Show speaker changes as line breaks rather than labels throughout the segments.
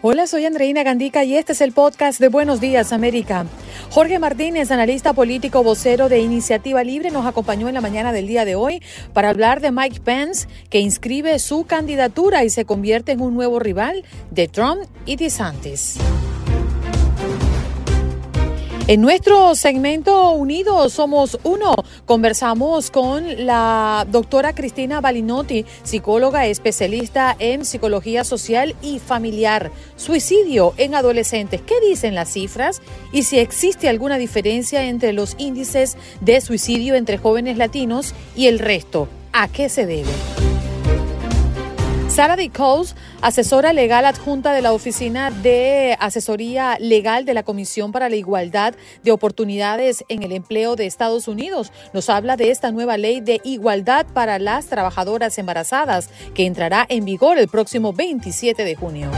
Hola, soy Andreina Gandica y este es el podcast de Buenos Días América. Jorge Martínez, analista político vocero de Iniciativa Libre, nos acompañó en la mañana del día de hoy para hablar de Mike Pence, que inscribe su candidatura y se convierte en un nuevo rival de Trump y DeSantis. En nuestro segmento Unidos Somos Uno, conversamos con la doctora Cristina Balinotti, psicóloga especialista en psicología social y familiar. Suicidio en adolescentes. ¿Qué dicen las cifras? Y si existe alguna diferencia entre los índices de suicidio entre jóvenes latinos y el resto. ¿A qué se debe? Sara DeCous, asesora legal adjunta de la Oficina de Asesoría Legal de la Comisión para la Igualdad de Oportunidades en el Empleo de Estados Unidos, nos habla de esta nueva ley de igualdad para las trabajadoras embarazadas que entrará en vigor el próximo 27 de junio.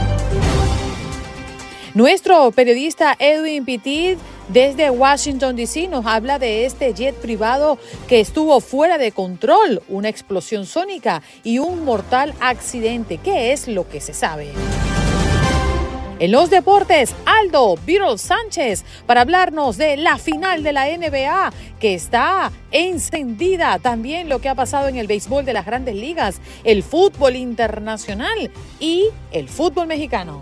Nuestro periodista Edwin Petit desde Washington, D.C. nos habla de este jet privado que estuvo fuera de control, una explosión sónica y un mortal accidente. ¿Qué es lo que se sabe? En los deportes, Aldo Virol Sánchez para hablarnos de la final de la NBA que está encendida. También lo que ha pasado en el béisbol de las grandes ligas, el fútbol internacional y el fútbol mexicano.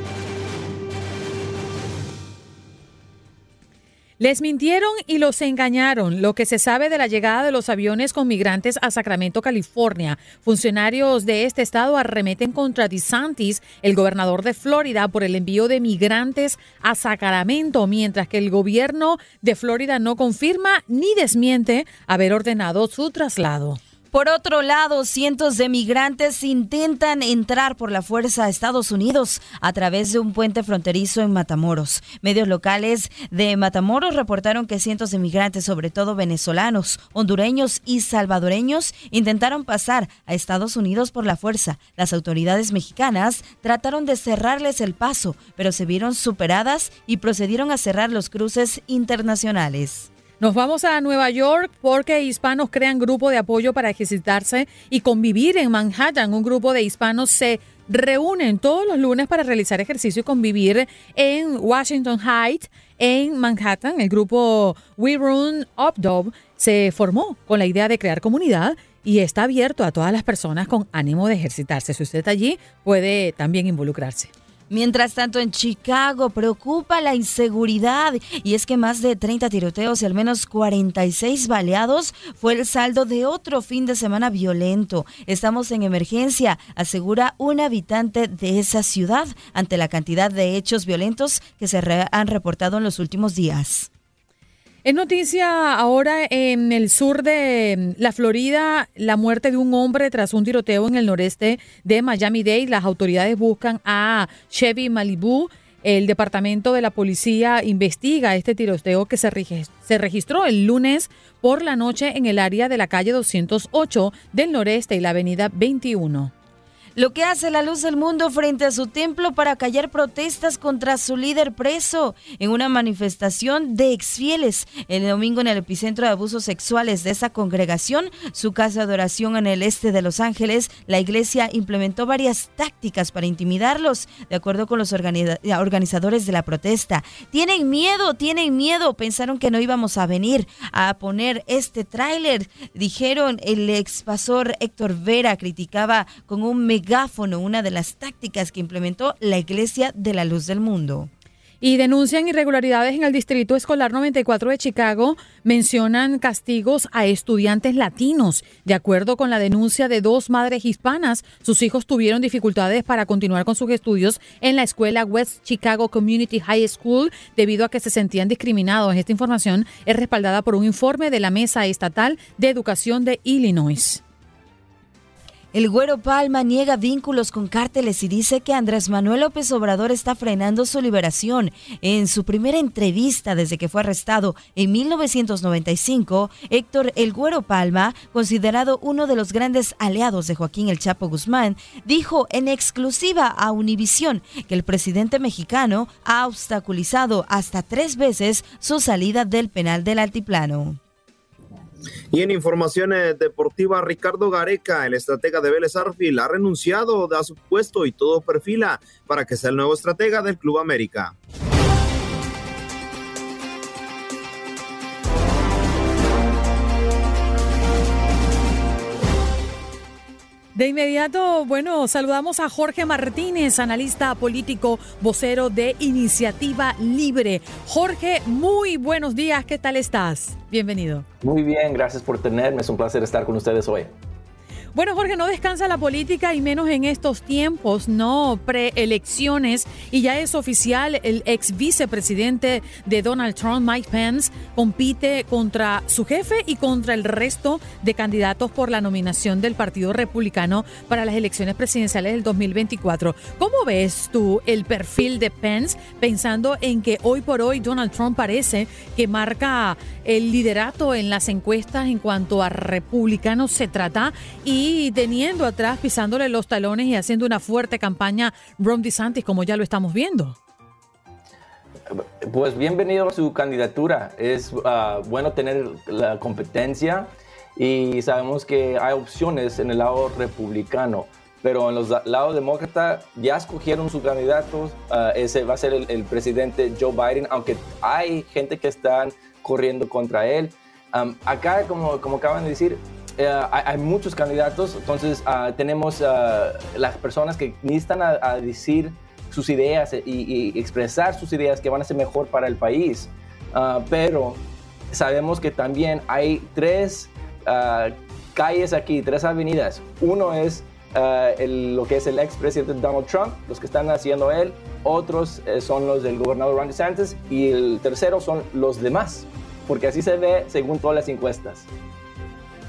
Les mintieron y los engañaron. Lo que se sabe de la llegada de los aviones con migrantes a Sacramento, California. Funcionarios de este estado arremeten contra DeSantis, el gobernador de Florida, por el envío de migrantes a Sacramento, mientras que el gobierno de Florida no confirma ni desmiente haber ordenado su traslado.
Por otro lado, cientos de migrantes intentan entrar por la fuerza a Estados Unidos a través de un puente fronterizo en Matamoros. Medios locales de Matamoros reportaron que cientos de migrantes, sobre todo venezolanos, hondureños y salvadoreños, intentaron pasar a Estados Unidos por la fuerza. Las autoridades mexicanas trataron de cerrarles el paso, pero se vieron superadas y procedieron a cerrar los cruces internacionales.
Nos vamos a Nueva York porque hispanos crean grupo de apoyo para ejercitarse y convivir en Manhattan. Un grupo de hispanos se reúnen todos los lunes para realizar ejercicio y convivir en Washington Heights, en Manhattan. El grupo We Run Up Dub se formó con la idea de crear comunidad y está abierto a todas las personas con ánimo de ejercitarse. Si usted está allí, puede también involucrarse.
Mientras tanto, en Chicago preocupa la inseguridad y es que más de 30 tiroteos y al menos 46 baleados fue el saldo de otro fin de semana violento. Estamos en emergencia, asegura un habitante de esa ciudad ante la cantidad de hechos violentos que se han reportado en los últimos días.
Es noticia ahora en el sur de la Florida la muerte de un hombre tras un tiroteo en el noreste de Miami-Dade. Las autoridades buscan a Chevy Malibu. El departamento de la policía investiga este tiroteo que se, se registró el lunes por la noche en el área de la calle 208 del noreste y la avenida 21.
Lo que hace la luz del mundo frente a su templo para callar protestas contra su líder preso en una manifestación de exfieles. El domingo en el epicentro de abusos sexuales de esa congregación, su casa de oración en el este de Los Ángeles, la iglesia implementó varias tácticas para intimidarlos, de acuerdo con los organizadores de la protesta. Tienen miedo, tienen miedo, pensaron que no íbamos a venir a poner este tráiler, dijeron el ex pastor Héctor Vera, criticaba con un megáfono, una de las tácticas que implementó la Iglesia de la Luz del Mundo
y denuncian irregularidades en el Distrito Escolar 94 de Chicago. Mencionan castigos a estudiantes latinos. De acuerdo con la denuncia de dos madres hispanas, sus hijos tuvieron dificultades para continuar con sus estudios en la escuela West Chicago Community High School debido a que se sentían discriminados. Esta información es respaldada por un informe de la Mesa Estatal de Educación de Illinois.
El Güero Palma niega vínculos con cárteles y dice que Andrés Manuel López Obrador está frenando su liberación. En su primera entrevista desde que fue arrestado en 1995, Héctor El Güero Palma, considerado uno de los grandes aliados de Joaquín El Chapo Guzmán, dijo en exclusiva a Univisión que el presidente mexicano ha obstaculizado hasta tres veces su salida del penal del altiplano.
Y en información deportiva, Ricardo Gareca, el estratega de Vélez Arfil, ha renunciado a su puesto y todo perfila para que sea el nuevo estratega del Club América.
De inmediato, bueno, saludamos a Jorge Martínez, analista político, vocero de Iniciativa Libre. Jorge, muy buenos días, ¿qué tal estás? Bienvenido.
Muy bien, gracias por tenerme, es un placer estar con ustedes hoy.
Bueno, Jorge, no descansa la política y menos en estos tiempos, no preelecciones. Y ya es oficial, el ex vicepresidente de Donald Trump, Mike Pence, compite contra su jefe y contra el resto de candidatos por la nominación del Partido Republicano para las elecciones presidenciales del 2024. ¿Cómo ves tú el perfil de Pence pensando en que hoy por hoy Donald Trump parece que marca el liderato en las encuestas en cuanto a republicanos se trata y y teniendo atrás, pisándole los talones y haciendo una fuerte campaña Ron DeSantis, como ya lo estamos viendo.
Pues bienvenido a su candidatura. Es ah, bueno tener la competencia y sabemos que hay opciones en el lado republicano, pero en los lados demócrata ya escogieron su candidato. Ah, ese va a ser el, presidente Joe Biden, aunque hay gente que están corriendo contra él. acá, como, como acaban de decir, eh, hay, muchos candidatos, entonces ah, tenemos ah, las personas que necesitan a, decir sus ideas y, expresar sus ideas que van a ser mejor para el país. Ah, pero sabemos que también hay tres calles aquí, tres avenidas. Uno es lo que es el expresidente Donald Trump, los que están haciendo él. Otros eh, son los del gobernador Ron DeSantis. Y el tercero son los demás, porque así se ve según todas las encuestas.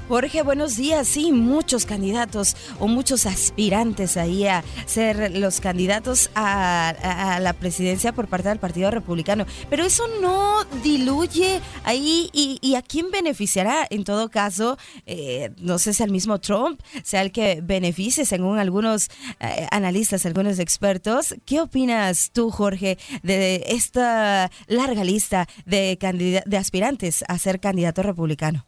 Jorge, buenos días. Sí, muchos candidatos o muchos aspirantes ahí a ser los candidatos a, la presidencia por parte del Partido Republicano. Pero eso no diluye ahí y, a quién beneficiará. En todo caso, eh, no sé si al mismo Trump sea el que beneficie, según algunos eh, analistas, algunos expertos. ¿Qué opinas tú, Jorge, de esta larga lista de, de aspirantes a ser candidato republicano?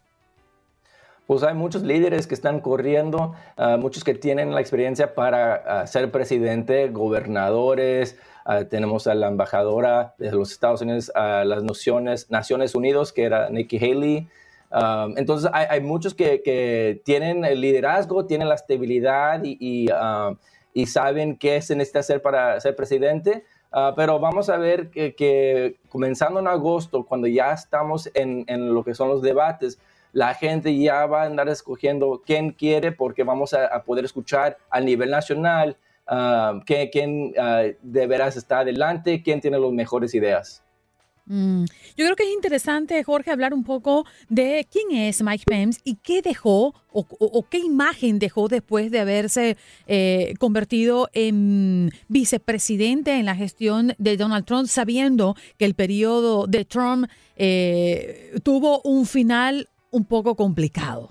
Pues hay muchos líderes que están corriendo, ah, muchos que tienen la experiencia para ah, ser presidente, gobernadores, ah, tenemos a la embajadora de los Estados Unidos a las Naciones, Naciones Unidas, que era Nikki Haley. entonces hay, muchos que, tienen el liderazgo, tienen la estabilidad y, saben qué se necesita hacer para ser presidente. pero vamos a ver que, comenzando en agosto, cuando ya estamos en lo que son los debates, la gente ya va a andar escogiendo quién quiere porque vamos a, poder escuchar a nivel nacional uh, quién, ah, de veras adelante, quién tiene las mejores ideas.
Mm, yo creo que es interesante, Jorge, hablar un poco de quién es Mike Pence y qué dejó o, qué imagen dejó después de haberse eh, convertido en vicepresidente en la gestión de Donald Trump, sabiendo que el periodo de Trump eh, tuvo un final un poco complicado.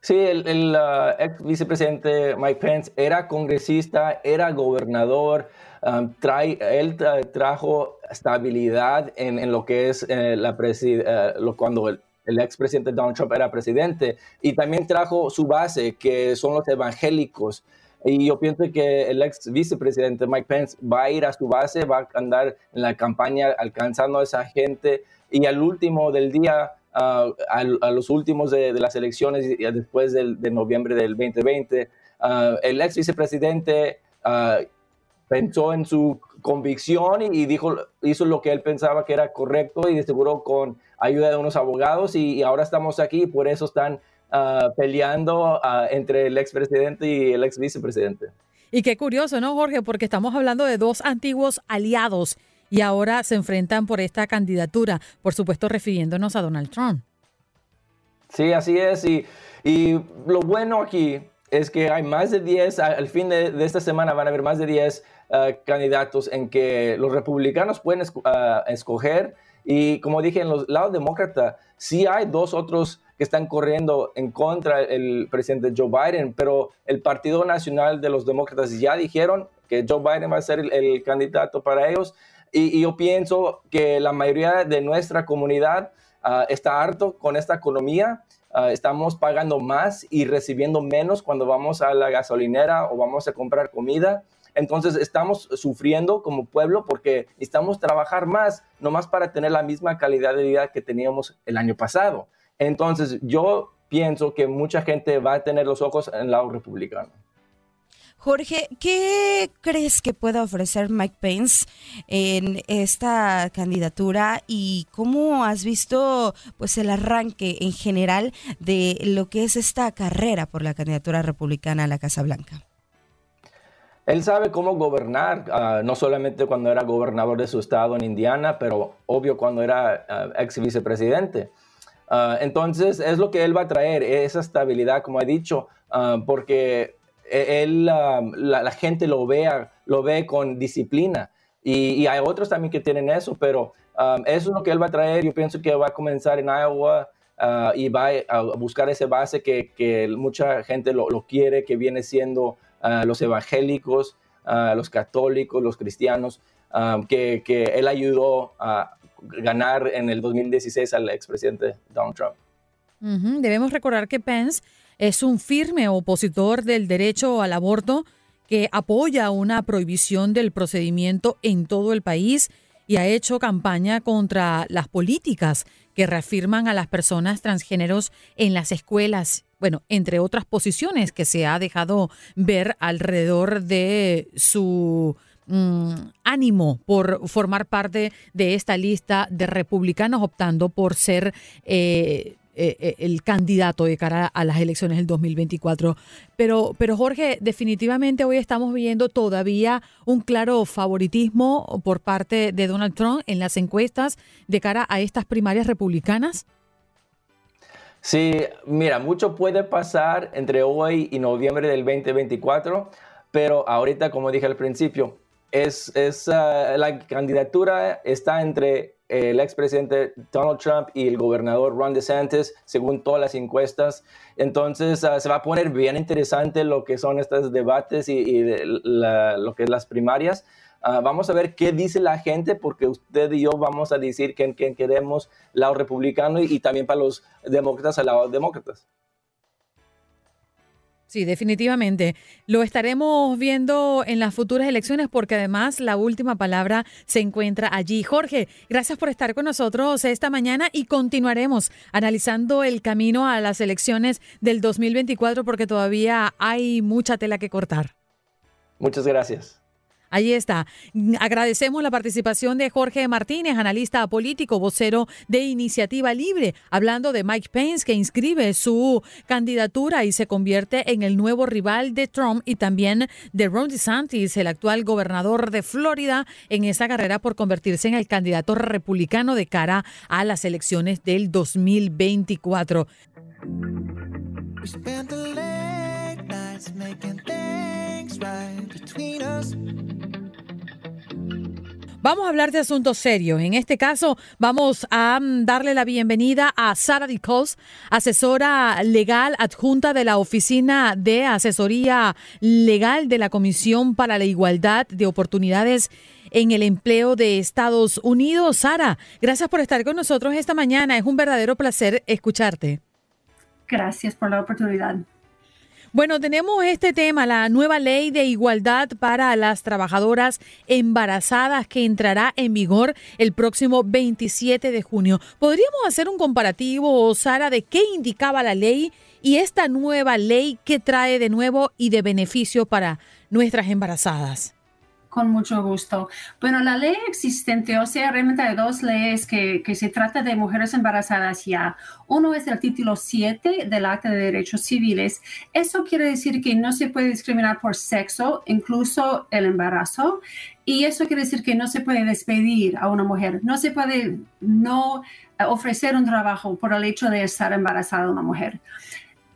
Sí, el, ex vicepresidente Mike Pence era congresista, era gobernador, um, trae, él trajo estabilidad en, lo que es eh, la uh, cuando el, el expresidente Donald Trump era presidente, y también trajo su base, que son los evangélicos. Y yo pienso que el ex vicepresidente Mike Pence va a ir a su base, va a andar en la campaña alcanzando a esa gente, y al último del día a, los últimos de, las elecciones y después de noviembre del 2020, el ex vicepresidente pensó en su convicción y, dijo, hizo lo que él pensaba que era correcto y seguro con ayuda de unos abogados y, ahora estamos aquí, por eso están peleando entre el expresidente y el ex vicepresidente.
Y qué curioso, ¿no, Jorge? Porque estamos hablando de dos antiguos aliados y ahora se enfrentan por esta candidatura, por supuesto refiriéndonos a Donald Trump.
Sí, así es. Y, y lo bueno aquí es que hay más de 10, al fin de, esta semana van a haber más de 10 uh, candidatos en que los republicanos pueden uh, escoger. Y como dije, en los lados demócratas, sí hay dos otros que están corriendo en contra del presidente Joe Biden, pero el Partido Nacional de los Demócratas ya dijeron que Joe Biden va a ser el candidato para ellos. Y, yo pienso que la mayoría de nuestra comunidad ah, está harto con esta economía. Ah, estamos pagando más y recibiendo menos cuando vamos a la gasolinera o vamos a comprar comida. Entonces estamos sufriendo como pueblo porque necesitamos trabajar más, nomás para tener la misma calidad de vida que teníamos el año pasado. Entonces yo pienso que mucha gente va a tener los ojos en el lado republicano.
Jorge, ¿qué crees que pueda ofrecer Mike Pence en esta candidatura y cómo has visto pues el arranque en general de lo que es esta carrera por la candidatura republicana a la Casa Blanca?
Él sabe cómo gobernar, ah, no solamente cuando era gobernador de su estado en Indiana, pero obvio cuando era ah, ex vicepresidente. Ah, entonces es lo que él va a traer, esa estabilidad, como he dicho, porque e-, él, la, gente lo vea, lo ve con disciplina. Y, hay otros también que tienen eso, pero eso es lo que él va a traer. Yo pienso que va a comenzar en Iowa ah, y va a buscar ese base que, mucha gente lo, quiere, que viene siendo ah, los evangélicos, ah, los católicos, los cristianos, que, él ayudó a ganar en el 2016 al expresidente Donald Trump.
Debemos recordar que Pence es un firme opositor del derecho al aborto que apoya una prohibición del procedimiento en todo el país y ha hecho campaña contra las políticas que reafirman a las personas transgéneros en las escuelas. Bueno, entre otras posiciones que se ha dejado ver alrededor de su mm, ánimo por formar parte de esta lista de republicanos optando por ser eh, eh, eh, el candidato de cara a las elecciones del 2024. Pero, pero Jorge, definitivamente hoy estamos viendo todavía un claro favoritismo por parte de Donald Trump en las encuestas de cara a estas primarias republicanas.
Sí, mira, mucho puede pasar entre hoy y noviembre del 2024, pero ahorita, como dije al principio, es, es ah, la candidatura está entre el expresidente Donald Trump y el gobernador Ron DeSantis, según todas las encuestas. Entonces ah, se va a poner bien interesante lo que son estos debates y, lo que es las primarias. Ah, vamos a ver qué dice la gente, porque usted y yo vamos a decir quién, queremos, lado republicano y, también para los demócratas, al lado demócratas.
Sí, definitivamente. Lo estaremos viendo en las futuras elecciones porque además la última palabra se encuentra allí. Jorge, gracias por estar con nosotros esta mañana y continuaremos analizando el camino a las elecciones del 2024 porque todavía hay mucha tela que cortar.
Muchas gracias.
Ahí está. Agradecemos la participación de Jorge Martínez, analista político, vocero de Iniciativa Libre, hablando de Mike Pence, que inscribe su candidatura y se convierte en el nuevo rival de Trump y también de Ron DeSantis, el actual gobernador de Florida, en esa carrera por convertirse en el candidato republicano de cara a las elecciones del 2024. Vamos a hablar de asuntos serios. En este caso, vamos a darle la bienvenida a Sara Dicos, asesora legal adjunta de la Oficina de Asesoría Legal de la Comisión para la Igualdad de Oportunidades en el Empleo de Estados Unidos. Sara, gracias por estar con nosotros esta mañana. Es un verdadero placer escucharte.
Gracias por la oportunidad.
Bueno, tenemos este tema, la nueva ley de igualdad para las trabajadoras embarazadas que entrará en vigor el próximo 27 de junio. ¿Podríamos hacer un comparativo, Sara, de qué indicaba la ley y esta nueva ley qué trae de nuevo y de beneficio para nuestras embarazadas?
Con mucho gusto. Bueno, la ley existente, o sea, realmente hay dos leyes que, que, se trata de mujeres embarazadas ya. Uno es el título 7 del Acta de Derechos Civiles. Eso quiere decir que no se puede discriminar por sexo, incluso el embarazo. Y eso quiere decir que no se puede despedir a una mujer. No se puede no ofrecer un trabajo por el hecho de estar embarazada una mujer.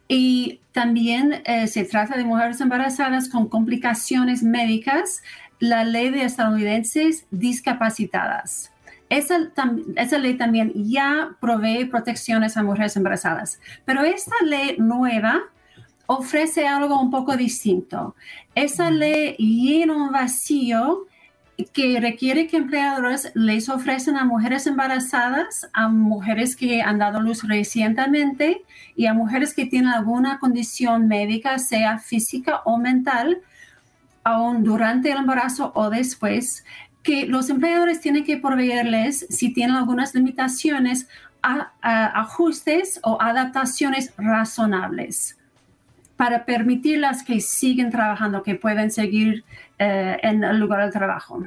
Y también eh, se trata de mujeres embarazadas con complicaciones médicas la ley de estadounidenses discapacitadas. Esa, esa, ley también ya provee protecciones a mujeres embarazadas, pero esta ley nueva ofrece algo un poco distinto. Esa ley llena un vacío que requiere que empleadores les ofrecen a mujeres embarazadas, a mujeres que han dado luz recientemente y a mujeres que tienen alguna condición médica, sea física o mental, aún durante el embarazo o después, que los empleadores tienen que proveerles, si tienen algunas limitaciones, a, ajustes o adaptaciones razonables para permitirlas que siguen trabajando, que pueden seguir eh, en el lugar de trabajo.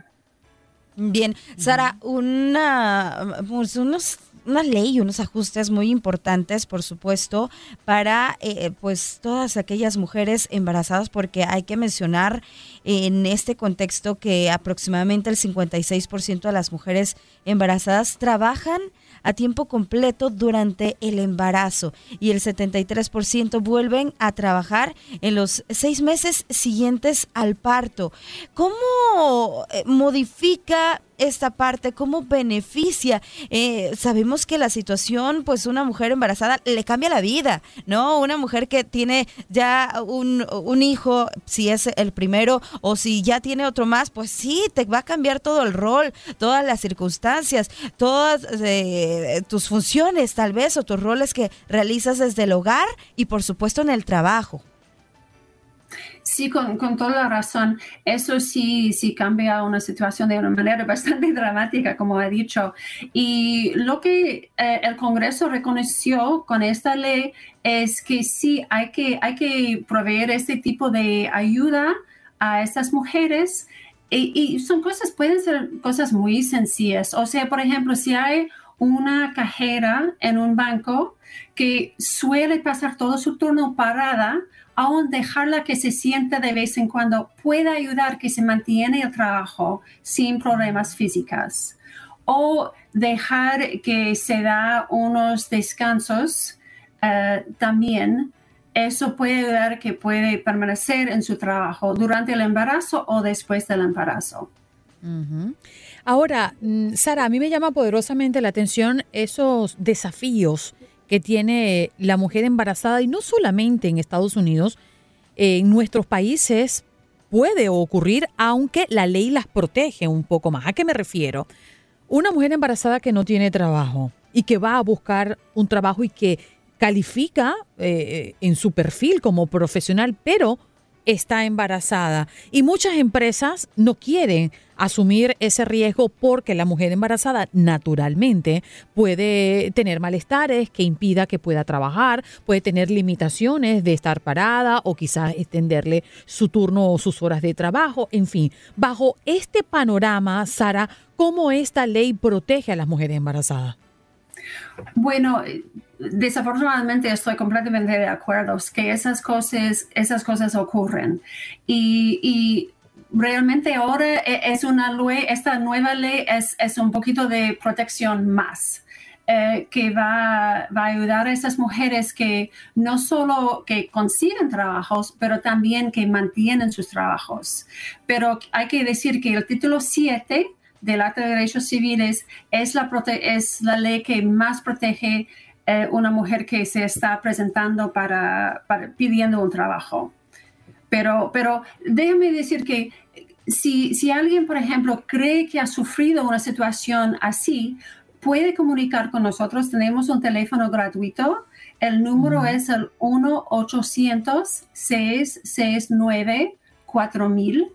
Bien, Sara, una, pues unos una ley, unos ajustes muy importantes, por supuesto, para eh, pues todas aquellas mujeres embarazadas, porque hay que mencionar en este contexto que aproximadamente el 56% de las mujeres embarazadas trabajan a tiempo completo durante el embarazo y el 73% vuelven a trabajar en los seis meses siguientes al parto. ¿Cómo eh, modifica esta parte, cómo beneficia. Eh, sabemos que la situación, pues una mujer embarazada le cambia la vida, ¿no? Una mujer que tiene ya un, un, hijo, si es el primero, o si ya tiene otro más, pues sí, te va a cambiar todo el rol, todas las circunstancias, todas eh, tus funciones tal vez, o tus roles que realizas desde el hogar y por supuesto en el trabajo.
Sí, con, toda la razón. Eso sí, sí cambia una situación de una manera bastante dramática, como ha dicho. Y lo que eh, el Congreso reconoció con esta ley es que sí, hay que, hay que proveer este tipo de ayuda a estas mujeres. Y, y son cosas, pueden ser cosas muy sencillas. O sea, por ejemplo, si hay una cajera en un banco que suele pasar todo su turno parada, aún dejarla que se sienta de vez en cuando puede ayudar que se mantiene el trabajo sin problemas físicos. O dejar que se da unos descansos eh, también. Eso puede ayudar que puede permanecer en su trabajo durante el embarazo o después del embarazo.
Ahora, mm, Sara, a mí me llama poderosamente la atención esos desafíos que tiene la mujer embarazada y no solamente en Estados Unidos, en nuestros países puede ocurrir aunque la ley las protege un poco más. ¿A qué me refiero? Una mujer embarazada que no tiene trabajo y que va a buscar un trabajo y que califica eh, en su perfil como profesional, pero está embarazada. Y muchas empresas no quieren asumir ese riesgo porque la mujer embarazada naturalmente puede tener malestares que impida que pueda trabajar, puede tener limitaciones de estar parada o quizás extenderle su turno o sus horas de trabajo. En fin, bajo este panorama, Sara, ¿cómo esta ley protege a las mujeres embarazadas?
Bueno, desafortunadamente estoy completamente de acuerdo que esas cosas, esas cosas ocurren. Y, realmente ahora e, es una ley, esta nueva ley es, es un poquito de protección más. Eh, que va, va, a ayudar a esas mujeres que no solo que consiguen trabajos, pero también que mantienen sus trabajos. Pero hay que decir que el título 7 del Acta de Derechos Civiles es la, es la ley que más protege eh, una mujer que se está presentando para, pidiendo un trabajo. Pero, pero déjame decir que si, si alguien, por ejemplo, cree que ha sufrido una situación así, puede comunicar con nosotros. Tenemos un teléfono gratuito. El número es el 1-800-669-4000.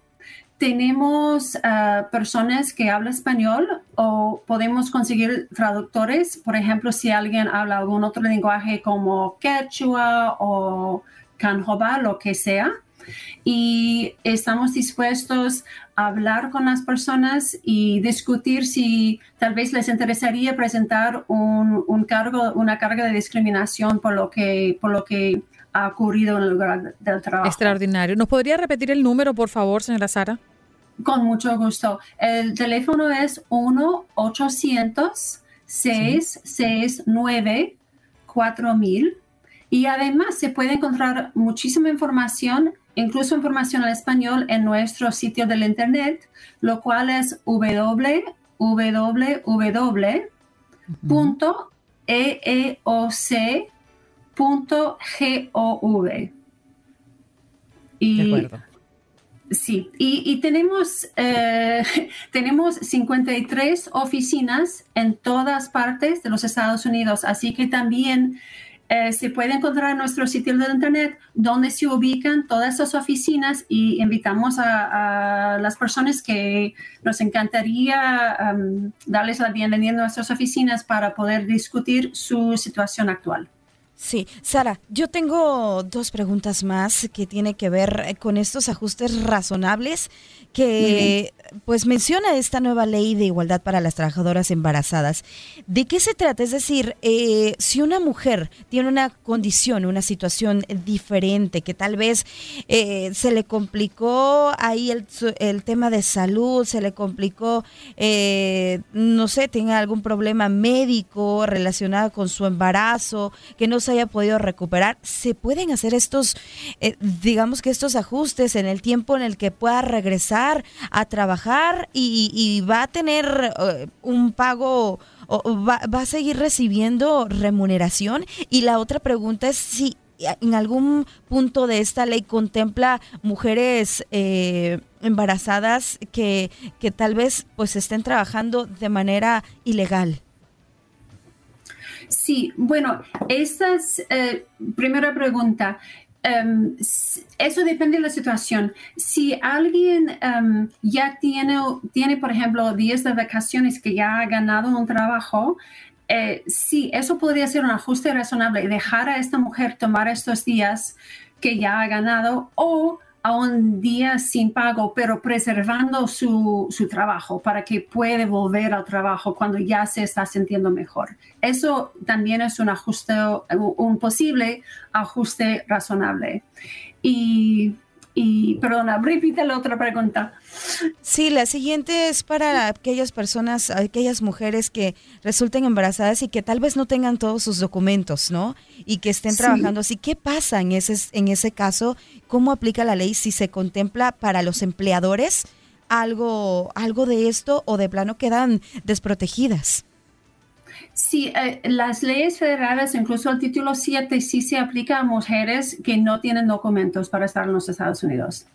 Tenemos ah, personas que hablan español o podemos conseguir traductores. Por ejemplo, si alguien habla algún otro lenguaje como quechua o canjoba, lo que sea y estamos dispuestos a hablar con las personas y discutir si tal vez les interesaría presentar un, cargo, una carga de discriminación por lo que, por lo que ha ocurrido en el lugar del trabajo.
Extraordinario. ¿Nos podría repetir el número, por favor, señora Sara?
Con mucho gusto. El teléfono es 1-800-669-4000 y además se puede encontrar muchísima información incluso información en español en nuestro sitio del internet, lo cual es www.eeoc.gov.
Y, de acuerdo.
Sí, y, tenemos, eh, tenemos 53 oficinas en todas partes de los Estados Unidos, así que también eh, se puede encontrar en nuestro sitio de internet donde se ubican todas esas oficinas y invitamos a, las personas que nos encantaría darles la bienvenida a nuestras oficinas para poder discutir su situación actual.
Sí, Sara, yo tengo dos preguntas más que tienen que ver con estos ajustes razonables que pues menciona esta nueva ley de igualdad para las trabajadoras embarazadas. ¿De qué se trata? Es decir, eh, si una mujer tiene una condición, una situación diferente, que tal vez eh, se le complicó ahí el, el, tema de salud, se le complicó, eh, no sé, tenga algún problema médico relacionado con su embarazo, que no se haya podido recuperar, se pueden hacer estos, digamos que estos ajustes en el tiempo en el que pueda regresar a trabajar y, va a tener eh, un pago o va, a seguir recibiendo remuneración. Y la otra pregunta es si en algún punto de esta ley contempla mujeres eh, embarazadas que, que tal vez pues estén trabajando de manera ilegal.
Sí, bueno, esa es eh, primera pregunta. Em, eso depende de la situación. Si alguien em, ya tiene, tiene, por ejemplo, días de vacaciones que ya ha ganado un trabajo, eh, sí, eso podría ser un ajuste razonable, dejar a esta mujer tomar estos días que ya ha ganado o a un día sin pago, pero preservando su, trabajo para que puede volver al trabajo cuando ya se está sintiendo mejor. Eso también es un ajuste, un posible ajuste razonable. Y y perdona, repite la otra pregunta.
Sí, la siguiente es para aquellas personas, aquellas mujeres que resulten embarazadas y que tal vez no tengan todos sus documentos, ¿no? Y que estén trabajando así. ¿Qué pasa en ese, en ese caso? ¿Cómo aplica la ley si se contempla para los empleadores algo, algo de esto o de plano quedan desprotegidas?
Sí, eh, las leyes federales, incluso el título 7, sí se aplica a mujeres que no tienen documentos para estar en los Estados Unidos.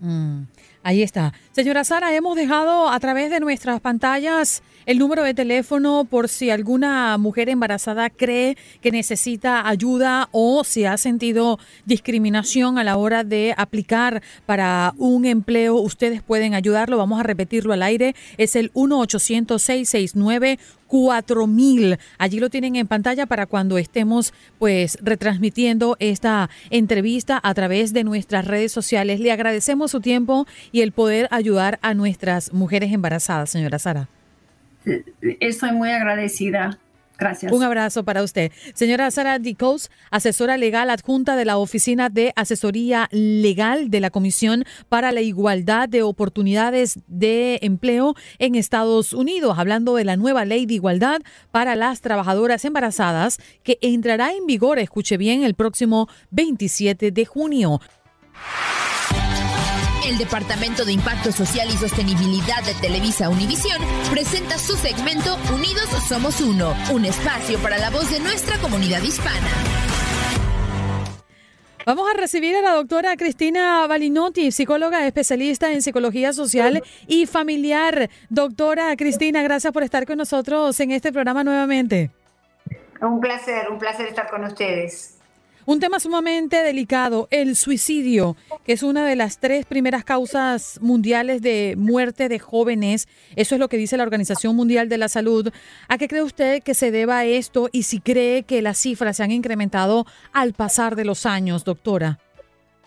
Mm, ahí está. Señora Sara, hemos dejado a través de nuestras pantallas el número de teléfono por si alguna mujer embarazada cree que necesita ayuda o si ha sentido discriminación a la hora de aplicar para un empleo. Ustedes pueden ayudarlo. Vamos a repetirlo al aire. Es el 1-800-669. 4000. Allí lo tienen en pantalla para cuando estemos pues retransmitiendo esta entrevista a través de nuestras redes sociales. Le agradecemos su tiempo y el poder ayudar a nuestras mujeres embarazadas, señora Sara.
Estoy muy agradecida. Gracias.
Un abrazo para usted. Señora Sara Dicos, asesora legal adjunta de la Oficina de Asesoría Legal de la Comisión para la Igualdad de Oportunidades de Empleo en Estados Unidos, hablando de la nueva ley de igualdad para las trabajadoras embarazadas que entrará en vigor, escuche bien, el próximo 27 de junio.
El Departamento de Impacto Social y Sostenibilidad de Televisa Univisión presenta su segmento Unidos Somos Uno, un espacio para la voz de nuestra comunidad hispana.
Vamos a recibir a la doctora Cristina Balinotti, psicóloga especialista en psicología social y familiar. Doctora Cristina, gracias por estar con nosotros en este programa nuevamente.
Un placer, un placer estar con ustedes.
Un tema sumamente delicado, el suicidio, que es una de las tres primeras causas mundiales de muerte de jóvenes. Eso es lo que dice la Organización Mundial de la Salud. ¿A qué cree usted que se deba esto y si cree que las cifras se han incrementado al pasar de los años, doctora?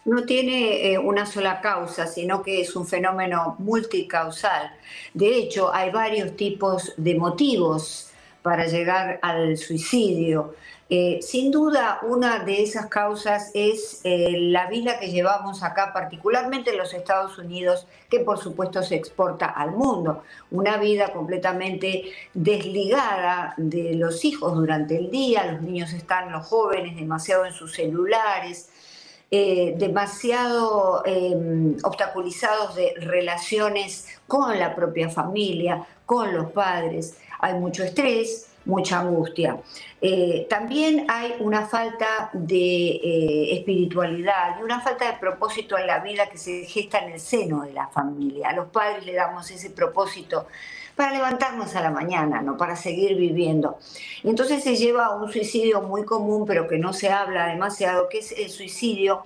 no tiene eh, una sola causa, sino que es un fenómeno multicausal. De hecho, hay varios tipos de motivos para llegar al suicidio. Eh, sin duda, una de esas causas es eh, la vida que llevamos acá, particularmente en los Estados Unidos, que por supuesto se exporta al mundo. Una vida completamente desligada de los hijos durante el día, los niños están, los jóvenes, demasiado en sus celulares. Eh, demasiado em, obstaculizados de relaciones con la propia familia, con los padres. Hay mucho estrés, mucha angustia. Eh, también hay una falta de eh, espiritualidad y una falta de propósito en la vida que se gesta en el seno de la familia. A los padres le damos ese propósito para levantarnos a la mañana, ¿no? para seguir viviendo. Entonces se lleva a un suicidio muy común, pero que no se habla demasiado, que es el suicidio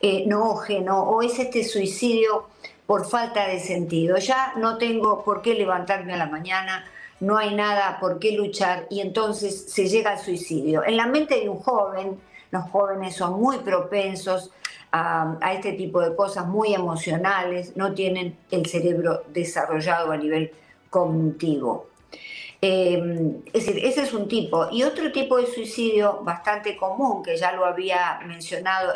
eh, noógeno o es este suicidio por falta de sentido. Ya no tengo por qué levantarme a la mañana, no hay nada por qué luchar y entonces se llega al suicidio. En la mente de un joven, los jóvenes son muy propensos a, este tipo de cosas, muy emocionales, no tienen el cerebro desarrollado a nivel cognitivo. Eh, es decir, ese es un tipo. Y otro tipo de suicidio bastante común, que ya lo había mencionado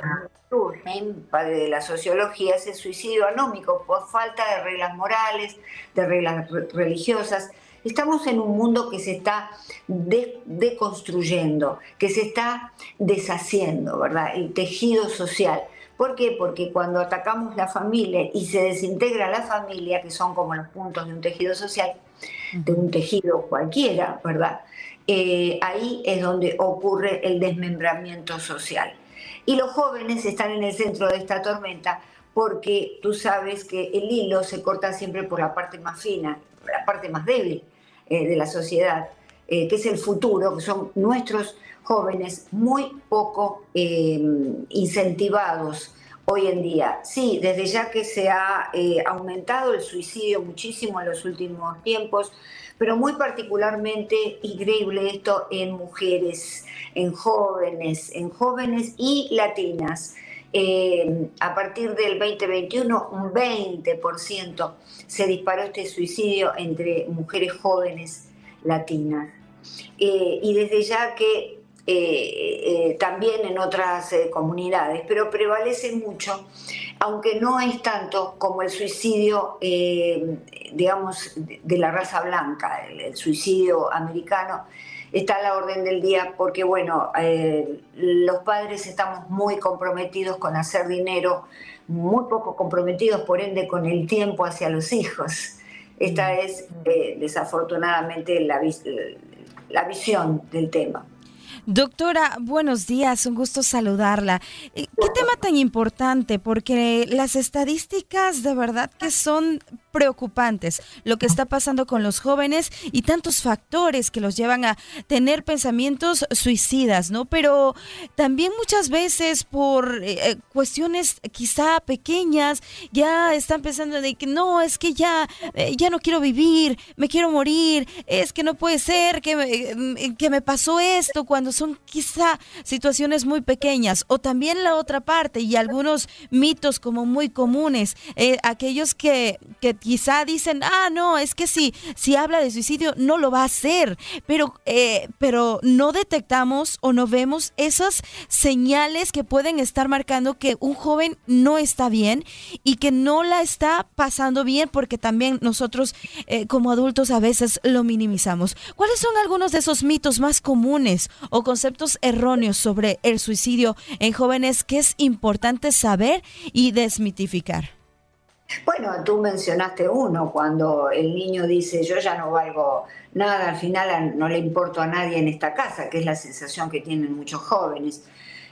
en padre de la sociología, es el suicidio anómico por falta de reglas morales, de reglas religiosas Estamos en un mundo que se está deconstruyendo, que se está deshaciendo, ¿verdad? El tejido social. ¿Por qué? Porque cuando atacamos la familia y se desintegra la familia, que son como los puntos de un tejido social, de un tejido cualquiera, ¿verdad? Eh, ahí es donde ocurre el desmembramiento social. Y los jóvenes están en el centro de esta tormenta porque tú sabes que el hilo se corta siempre por la parte más fina, la parte más débil. Eh, de la sociedad, eh, que es el futuro, que son nuestros jóvenes muy poco eh, incentivados hoy en día. Sí, desde ya que se ha aumentado el suicidio muchísimo en los últimos tiempos, pero muy particularmente increíble esto en mujeres, en jóvenes, en jóvenes y latinas. A partir del 2021, un 20% se disparó este suicidio entre mujeres jóvenes latinas. Eh, y desde ya que eh, eh, también en otras comunidades, pero prevalece mucho, aunque no es tanto como el suicidio, digamos, de la raza blanca, el, suicidio americano, está a la orden del día porque, bueno, los padres estamos muy comprometidos con hacer dinero muy poco comprometidos, por ende, con el tiempo hacia los hijos. Esta mm. es, eh, desafortunadamente, la, la visión del tema.
Doctora, buenos días, un gusto saludarla. Eh, ¿Qué tema tan importante? Porque las estadísticas de verdad que son preocupantes lo que está pasando con los jóvenes y tantos factores que los llevan a tener pensamientos suicidas, ¿no? Pero también muchas veces por eh, cuestiones quizá pequeñas ya están pensando de que no, es que ya, eh, ya no quiero vivir, me quiero morir, es que no puede ser que me, que me pasó esto cuando son quizá situaciones muy pequeñas o también la otra parte y algunos mitos como muy comunes, eh, aquellos que, que quizá dicen, ah, no, es que si, si habla de suicidio no lo va a hacer, pero, eh, pero no detectamos o no vemos esas señales que pueden estar marcando que un joven no está bien y que no la está pasando bien porque también nosotros eh, como adultos a veces lo minimizamos. ¿Cuáles son algunos de esos mitos más comunes o conceptos erróneos sobre el suicidio en jóvenes que es importante saber y desmitificar?
Bueno, tú mencionaste uno, cuando el niño dice yo ya no valgo nada, al final no le importo a nadie en esta casa, que es la sensación que tienen muchos jóvenes.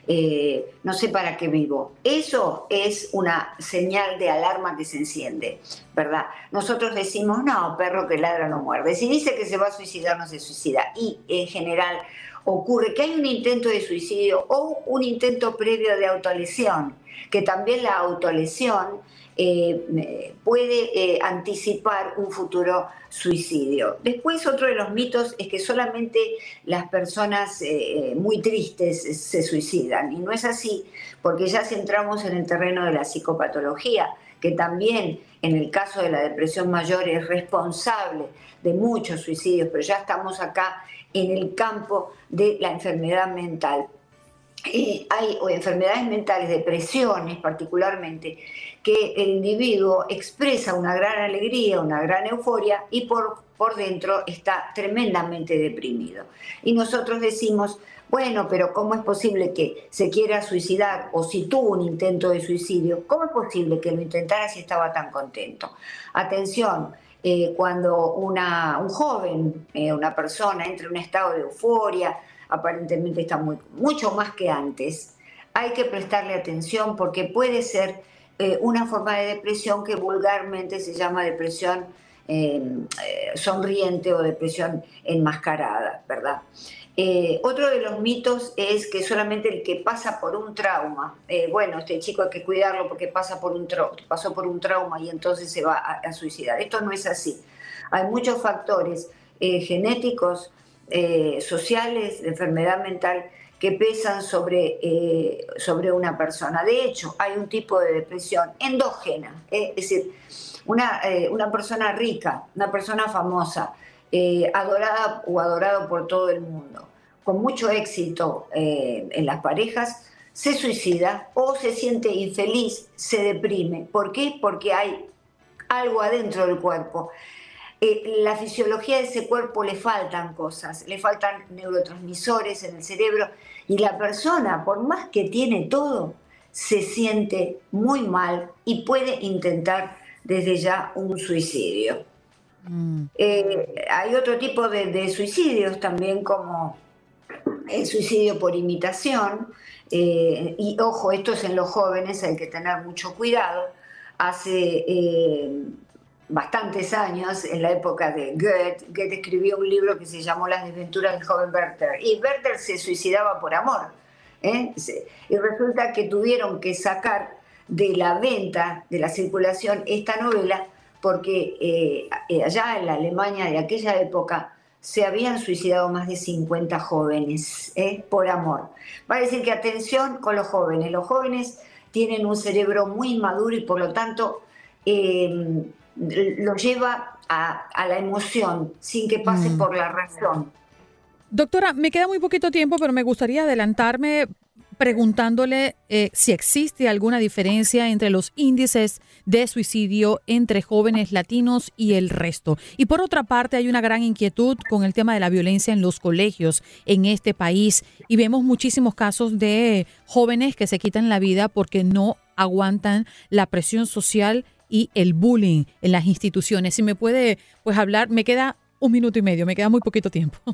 Eh, no sé para qué vivo. Eso es una señal de alarma que se enciende, ¿verdad? Nosotros decimos, no, perro que ladra no muerde. Si dice que se va a suicidar, no se suicida. Y en general ocurre que hay un intento de suicidio o un intento previo de autolesión, que también la autolesión eh, puede eh, anticipar un futuro suicidio. Después otro de los mitos es que solamente las personas eh, muy tristes se suicidan y no es así porque ya si entramos en el terreno de la psicopatología, que también en el caso de la depresión mayor es responsable de muchos suicidios, pero ya estamos acá en el campo de la enfermedad mental. hay enfermedades mentales, depresiones particularmente, que el individuo expresa una gran alegría, una gran euforia y por, por dentro está tremendamente deprimido. Y nosotros decimos, bueno, pero ¿cómo es posible que se quiera suicidar o si tuvo un intento de suicidio, ¿cómo es posible que lo intentara si estaba tan contento? Atención, eh, cuando una, un joven, eh, una persona entra en un estado de euforia, aparentemente está muy, mucho más que antes, hay que prestarle atención porque puede ser eh, una forma de depresión que vulgarmente se llama depresión eh, eh, sonriente o depresión enmascarada, ¿verdad? otro de los mitos es que solamente el que pasa por un trauma, bueno, este chico hay que cuidarlo porque pasa por un pasó por un trauma y entonces se va a, suicidar. Esto no es así. Hay muchos factores genéticos, sociales, de enfermedad mental que pesan sobre, eh, sobre una persona. De hecho, hay un tipo de depresión endógena, eh, es decir, una, eh, una, persona rica, una persona famosa, adorada o adorado por todo el mundo, con mucho éxito en las parejas, se suicida o se siente infeliz, se deprime. ¿Por qué? Porque hay algo adentro del cuerpo la fisiología de ese cuerpo le faltan cosas, le faltan neurotransmisores en el cerebro y la persona, por más que tiene todo, se siente muy mal y puede intentar desde ya un suicidio. Mm. Eh, hay otro tipo de, suicidios también como el suicidio por imitación, eh, y ojo, esto es en los jóvenes, hay que tener mucho cuidado. Hace bastantes años, en la época de Goethe, Goethe escribió un libro que se llamó Las desventuras del joven Werther, y Werther se suicidaba por amor. ¿eh? Y resulta que tuvieron que sacar de la venta, de la circulación, esta novela, porque eh, allá en la Alemania de aquella época se habían suicidado más de 50 jóvenes ¿eh? por amor. Va a decir que atención con los jóvenes. Los jóvenes tienen un cerebro muy maduro y por lo tanto lo lleva a, la emoción sin que pase mm. por la razón.
Doctora, me queda muy poquito tiempo, pero me gustaría adelantarme preguntándole eh, si existe alguna diferencia entre los índices de suicidio entre jóvenes latinos y el resto. Y por otra parte, hay una gran inquietud con el tema de la violencia en los colegios en este país y vemos muchísimos casos de jóvenes que se quitan la vida porque no aguantan la presión social y el bullying en las instituciones. Si me puede pues hablar, me queda un minuto y medio, me queda muy poquito tiempo.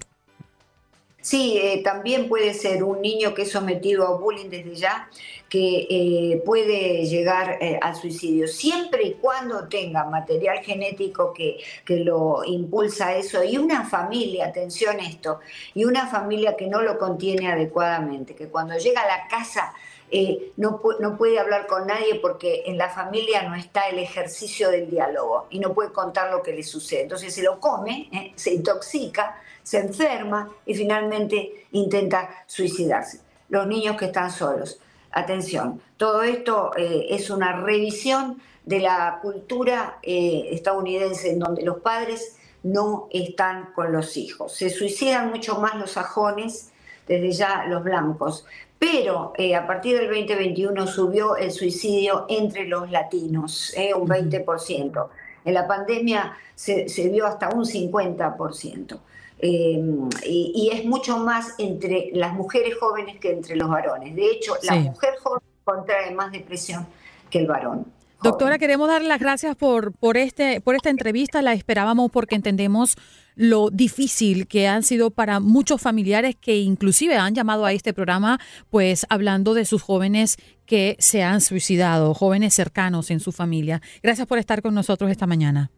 Sí, eh, también puede ser un niño que es sometido a bullying desde ya, que eh, puede llegar eh, al suicidio, siempre y cuando tenga material genético que, que lo impulsa a eso y una familia, atención esto, y una familia que no lo contiene adecuadamente, que cuando llega a la casa eh, no, no, puede hablar con nadie porque en la familia no está el ejercicio del diálogo y no puede contar lo que le sucede. Entonces se lo come, eh, se intoxica, se enferma y finalmente intenta suicidarse. Los niños que están solos. Atención, todo esto eh, es una revisión de la cultura estadounidense en donde los padres no están con los hijos. Se suicidan mucho más los sajones, desde ya los blancos, pero eh, a partir del 2021 subió el suicidio entre los latinos, eh, un 20%. En la pandemia se, vio hasta un 50%. Em, y, es mucho más entre las mujeres jóvenes que entre los varones. De hecho, la mujer joven contrae más depresión que el varón
Doctora, queremos darle las gracias por, por, este, por esta entrevista. La esperábamos porque entendemos lo difícil que han sido para muchos familiares que inclusive han llamado a este programa, pues hablando de sus jóvenes que se han suicidado, jóvenes cercanos en su familia. Gracias por estar con nosotros esta mañana.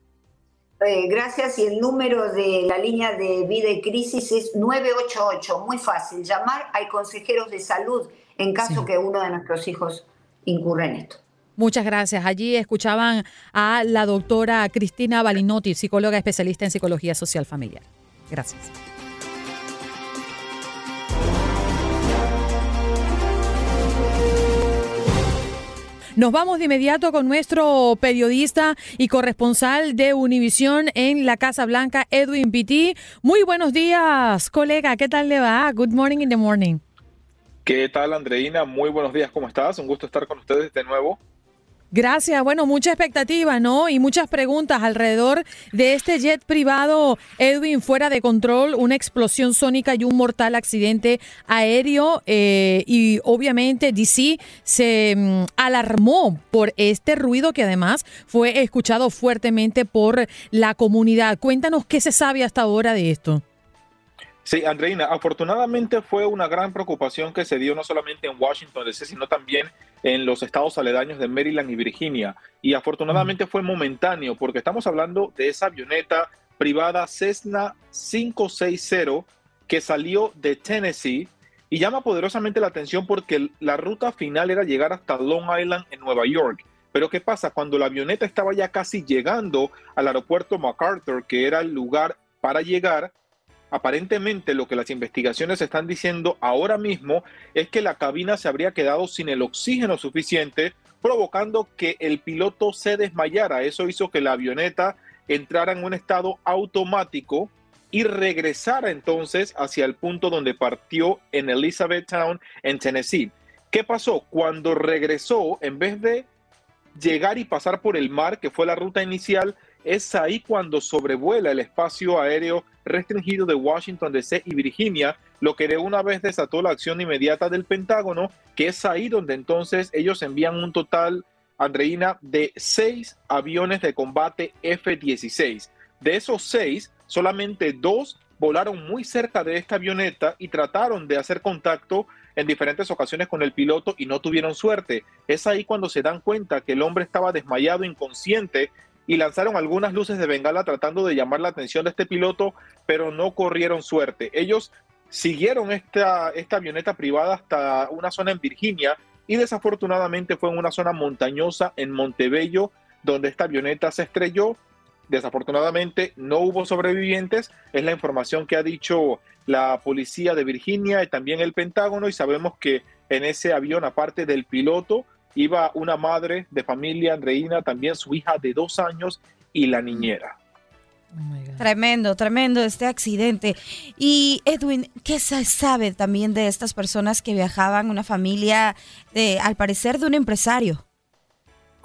Eh, gracias y el número de la línea de vida y crisis es 988, muy fácil, llamar, hay consejeros de salud en caso que uno de nuestros hijos incurra en esto.
Muchas gracias. Allí escuchaban a la doctora Cristina Balinotti, psicóloga especialista en psicología social familiar. Gracias. Nos vamos de inmediato con nuestro periodista y corresponsal de Univisión en la Casa Blanca, Edwin Pitti. Muy buenos días, colega. ¿Qué tal le va? Good morning in the morning.
¿Qué tal, Andreina? Muy buenos días. ¿Cómo estás? Un gusto estar con ustedes de nuevo.
Gracias. Bueno, mucha expectativa, ¿no? Y muchas preguntas alrededor de este jet privado, Edwin, fuera de control, una explosión sónica y un mortal accidente aéreo. Eh, y obviamente DC se mm, alarmó por este ruido que además fue escuchado fuertemente por la comunidad. Cuéntanos qué se sabe hasta ahora de esto.
Sí, Andreina, afortunadamente fue una gran preocupación que se dio no solamente en Washington DC, sino también en los estados aledaños de Maryland y Virginia. Y afortunadamente fue momentáneo, porque estamos hablando de esa avioneta privada Cessna 560 que salió de Tennessee y llama poderosamente la atención porque la ruta final era llegar hasta Long Island en Nueva York. Pero ¿qué pasa? Cuando la avioneta estaba ya casi llegando al aeropuerto MacArthur, que era el lugar para llegar, Aparentemente lo que las investigaciones están diciendo ahora mismo es que la cabina se habría quedado sin el oxígeno suficiente, provocando que el piloto se desmayara. Eso hizo que la avioneta entrara en un estado automático y regresara entonces hacia el punto donde partió en Elizabethtown, en Tennessee. ¿Qué pasó? Cuando regresó, en vez de llegar y pasar por el mar, que fue la ruta inicial, es ahí cuando sobrevuela el espacio aéreo restringido de Washington DC y Virginia, lo que de una vez desató la acción inmediata del Pentágono, que es ahí donde entonces ellos envían un total, Andreina, de seis aviones de combate F-16. De esos seis, solamente dos volaron muy cerca de esta avioneta y trataron de hacer contacto en diferentes ocasiones con el piloto y no tuvieron suerte. Es ahí cuando se dan cuenta que el hombre estaba desmayado, inconsciente, y lanzaron algunas luces de bengala tratando de llamar la atención de este piloto, pero no corrieron suerte. Ellos siguieron esta, esta avioneta privada hasta una zona en Virginia y desafortunadamente fue en una zona montañosa en Montebello donde esta avioneta se estrelló. Desafortunadamente no hubo sobrevivientes, es la información que ha dicho la policía de Virginia y también el Pentágono y sabemos que en ese avión, aparte del piloto, iba una madre de familia, Andreina, también su hija de dos años y la niñera.
Oh tremendo, tremendo este accidente. Y Edwin, ¿qué se sabe también de estas personas que viajaban, una familia, de, al parecer, de un empresario?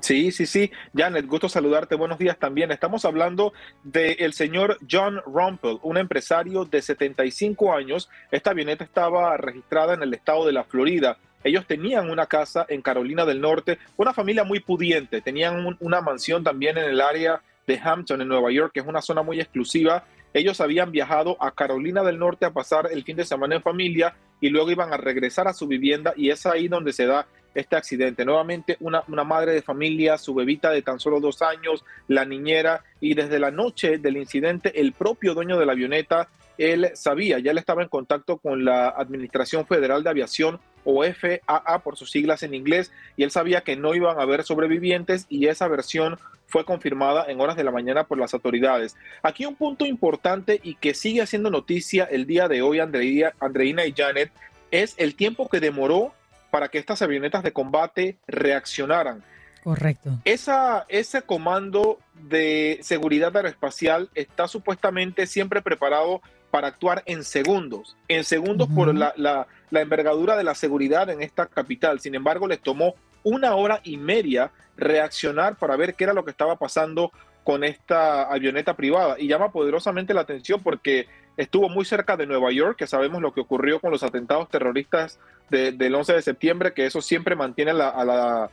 Sí, sí, sí. Janet, gusto saludarte. Buenos días también. Estamos hablando del señor John Rumpel, un empresario de 75 años. Esta avioneta estaba registrada en el estado de la Florida. Ellos tenían una casa en Carolina del Norte, una familia muy pudiente, tenían una mansión también en el área de Hampton, en Nueva York, que es una zona muy exclusiva. Ellos habían viajado a Carolina del Norte a pasar el fin de semana en familia y luego iban a regresar a su vivienda y es ahí donde se da este accidente. Nuevamente una, una, madre de familia, su bebita de tan solo dos años, la niñera, y desde la noche del incidente el propio dueño de la avioneta, él sabía, ya le estaba en contacto con la Administración Federal de Aviación o FAA por sus siglas en inglés, y él sabía que no iban a haber sobrevivientes y esa versión fue confirmada en horas de la mañana por las autoridades. Aquí un punto importante y que sigue haciendo noticia el día de hoy, Andreina y Janet, es el tiempo que demoró para que estas avionetas de combate reaccionaran.
Correcto.
Esa, ese comando de seguridad aeroespacial está supuestamente siempre preparado para actuar en segundos, en segundos por la, la, envergadura de la seguridad en esta capital. Sin embargo, les tomó una hora y media reaccionar para ver qué era lo que estaba pasando con esta avioneta privada. Y llama poderosamente la atención porque estuvo muy cerca de Nueva York, que sabemos lo que ocurrió con los atentados terroristas del 11 de septiembre, que eso siempre mantiene a la,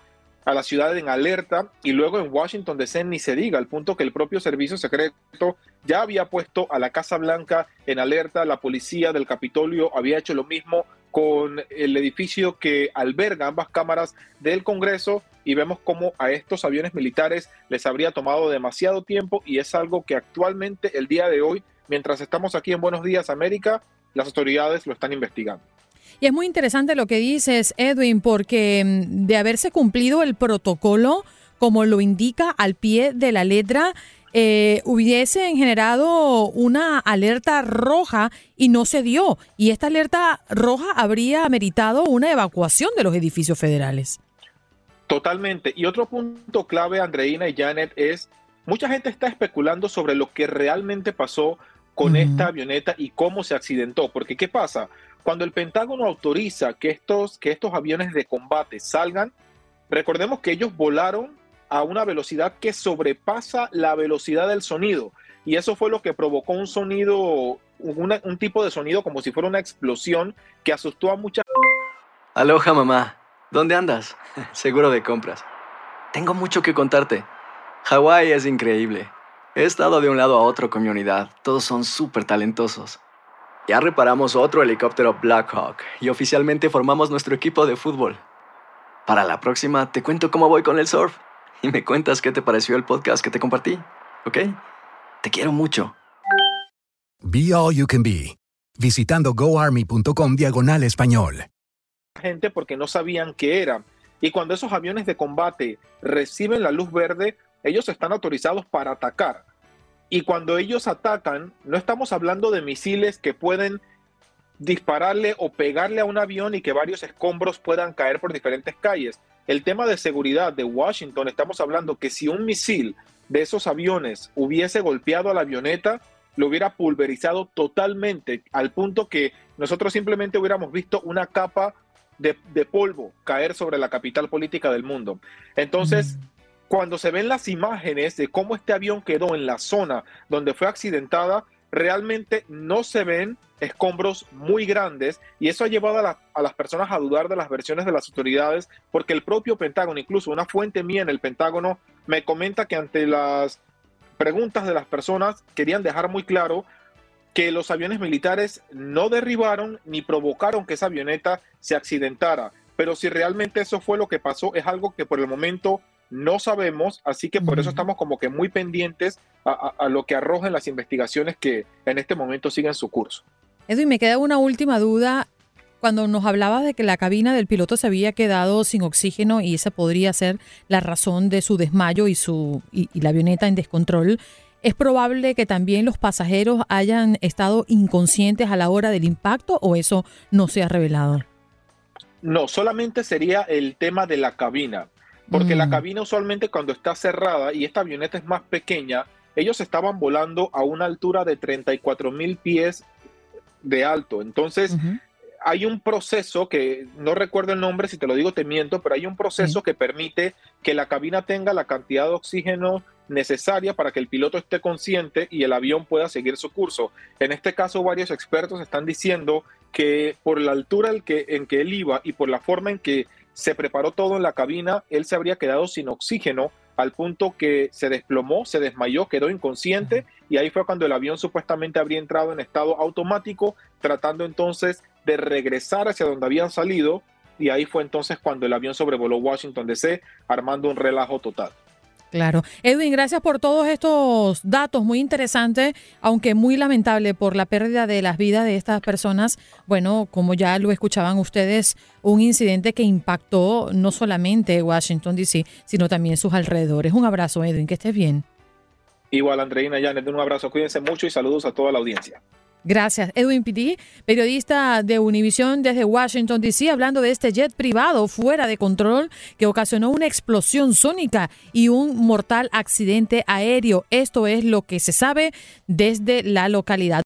a la ciudad en alerta y luego en Washington DC ni se diga, al punto que el propio servicio secreto ya había puesto a la Casa Blanca en alerta, la policía del Capitolio había hecho lo mismo con el edificio que alberga ambas cámaras del Congreso y vemos cómo a estos aviones militares les habría tomado demasiado tiempo y es algo que actualmente el día de hoy, mientras estamos aquí en Buenos Días América, las autoridades lo están investigando.
Y es muy interesante lo que dices, Edwin, porque mm, de haberse cumplido el protocolo, como lo indica al pie de la letra, eh, hubiesen generado una alerta roja y no se dio. Y esta alerta roja habría ameritado una evacuación de los edificios federales.
Totalmente. Y otro punto clave, Andreina y Janet, es mucha gente está especulando sobre lo que realmente pasó con esta avioneta y cómo se accidentó. Porque ¿qué pasa? Cuando el Pentágono autoriza que estos, que estos aviones de combate salgan, recordemos que ellos volaron a una velocidad que sobrepasa la velocidad del sonido. Y eso fue lo que provocó un sonido, un tipo de sonido como si fuera una explosión que asustó a mucha
Aloha mamá, ¿dónde andas? Seguro de compras. Tengo mucho que contarte. Hawái es increíble. He estado de un lado a otro con mi unidad. Todos son súper talentosos. Ya reparamos otro helicóptero Blackhawk y oficialmente formamos nuestro equipo de fútbol. Para la próxima te cuento cómo voy con el surf y me cuentas qué te pareció el podcast que te compartí, ¿ok? Te quiero mucho.
Be All You Can Be, visitando goarmy.com diagonal español.
Gente porque no sabían qué era. Y cuando esos aviones de combate reciben la luz verde, ellos están autorizados para atacar. Y cuando ellos atacan, no estamos hablando de misiles que pueden dispararle o pegarle a un avión y que varios escombros puedan caer por diferentes calles. El tema de seguridad de Washington, estamos hablando que si un misil de esos aviones hubiese golpeado a la avioneta, lo hubiera pulverizado totalmente al punto que nosotros simplemente hubiéramos visto una capa de, polvo caer sobre la capital política del mundo. Entonces, mm cuando se ven las imágenes de cómo este avión quedó en la zona donde fue accidentada, realmente no se ven escombros muy grandes y eso ha llevado a, las personas a dudar de las versiones de las autoridades porque el propio Pentágono, incluso una fuente mía en el Pentágono, me comenta que ante las preguntas de las personas querían dejar muy claro que los aviones militares no derribaron ni provocaron que esa avioneta se accidentara. Pero si realmente eso fue lo que pasó, es algo que por el momento no sabemos, así que por eso estamos como que muy pendientes a, lo que arrojen las investigaciones que en este momento siguen su curso.
Edwin, me queda una última duda. Cuando nos hablabas de que la cabina del piloto se había quedado sin oxígeno y esa podría ser la razón de su desmayo y, su, y la avioneta en descontrol, ¿es probable que también los pasajeros hayan estado inconscientes a la hora del impacto o eso no se ha revelado?
No, solamente sería el tema de la cabina porque la
Mm.
cabina usualmente cuando está cerrada y esta avioneta es más pequeña, ellos estaban volando a una altura de 34 mil pies de alto. Entonces, hay un proceso que no recuerdo el nombre, si te lo digo te miento, pero hay un proceso que permite que la cabina tenga la cantidad de oxígeno necesaria para que el piloto esté consciente y el avión pueda seguir su curso. En este caso, varios expertos están diciendo que por la altura en que, en que él iba y por la forma en que se preparó todo en la cabina, él se habría quedado sin oxígeno al punto que se desplomó, se desmayó, quedó inconsciente y ahí fue cuando el avión supuestamente habría entrado en estado automático, tratando entonces de regresar hacia donde habían salido y ahí fue entonces cuando el avión sobrevoló Washington DC, armando un relajo total.
Claro. Edwin, gracias por todos estos datos muy interesantes, aunque muy lamentable por la pérdida de las vidas de estas personas. Bueno, como ya lo escuchaban ustedes, un incidente que impactó no solamente Washington, D.C., sino también sus alrededores. Un abrazo, Edwin, que estés bien.
Igual, Andreina Janet, un abrazo, cuídense mucho y saludos a toda la audiencia.
Gracias. Edwin Pitti, periodista de Univision desde Washington, D.C., hablando de este jet privado fuera de control que ocasionó una explosión sónica y un mortal accidente aéreo. Esto es lo que se sabe desde la localidad.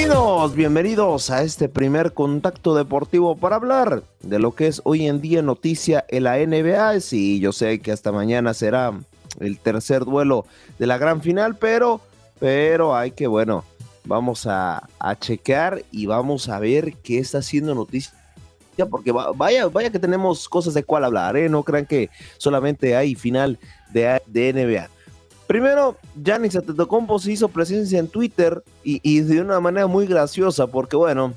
Bienvenidos, bienvenidos a este primer contacto deportivo para hablar de lo que es hoy en día noticia en la NBA. Sí, yo sé que hasta mañana será el tercer duelo de la gran final, pero, pero hay que, bueno, vamos a, a checar y vamos a ver qué está haciendo noticia porque vaya, vaya que tenemos cosas de cuál hablar, ¿eh? No crean que solamente hay final de, de NBA. Primero, Giannis Antetokounmpo se hizo presencia en Twitter y, de una manera muy graciosa, porque bueno,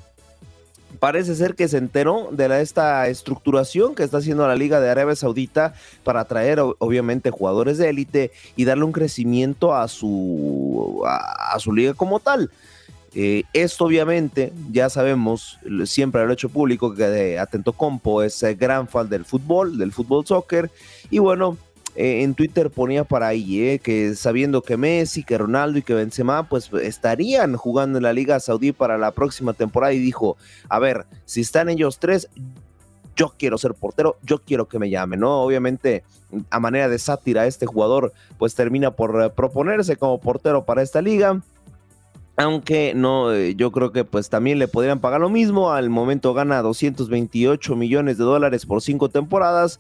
parece ser que se enteró de esta estructuración que está haciendo la Liga de Arabia Saudita para atraer obviamente jugadores de élite y darle un crecimiento a su, a, su liga como tal. Eh, esto obviamente, ya sabemos, siempre lo he hecho público que Atento Compo es gran fan del fútbol, del fútbol soccer, y bueno, eh, en Twitter ponía para ahí, eh, que sabiendo que Messi, que Ronaldo y que Benzema, pues estarían jugando en la Liga Saudí para la próxima temporada y dijo, a ver, si están ellos tres, yo quiero ser portero, yo quiero que me llamen, ¿no? Obviamente, a manera de sátira, este jugador pues termina por eh, proponerse como portero para esta liga. Aunque no, yo creo que pues también le podrían pagar lo mismo. Al momento gana 228 millones de dólares por cinco temporadas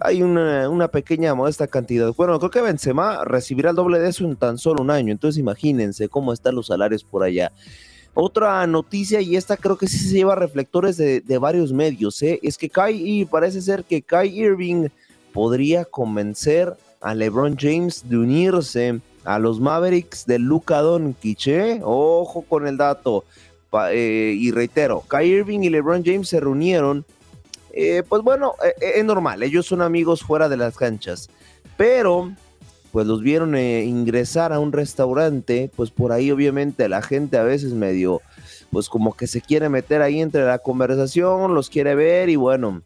hay una, pequeña modesta cantidad. Bueno, creo que Benzema recibirá el doble de eso en tan solo un año, entonces imagínense cómo están los salarios por allá. Otra noticia, y esta creo que sí se lleva reflectores de, varios medios, ¿eh? es que Kai, y parece ser que Kai Irving podría convencer a LeBron James de unirse a los Mavericks de Luka Doncic, ¿eh? ojo con el dato. Eh, y reitero, Kai Irving y LeBron James se reunieron eh, pues bueno, eh, eh, es normal, ellos son amigos fuera de las canchas, pero pues los vieron ingresar a un restaurante, pues por ahí obviamente la gente a veces medio, pues como que se quiere meter ahí entre la conversación, los quiere ver y bueno,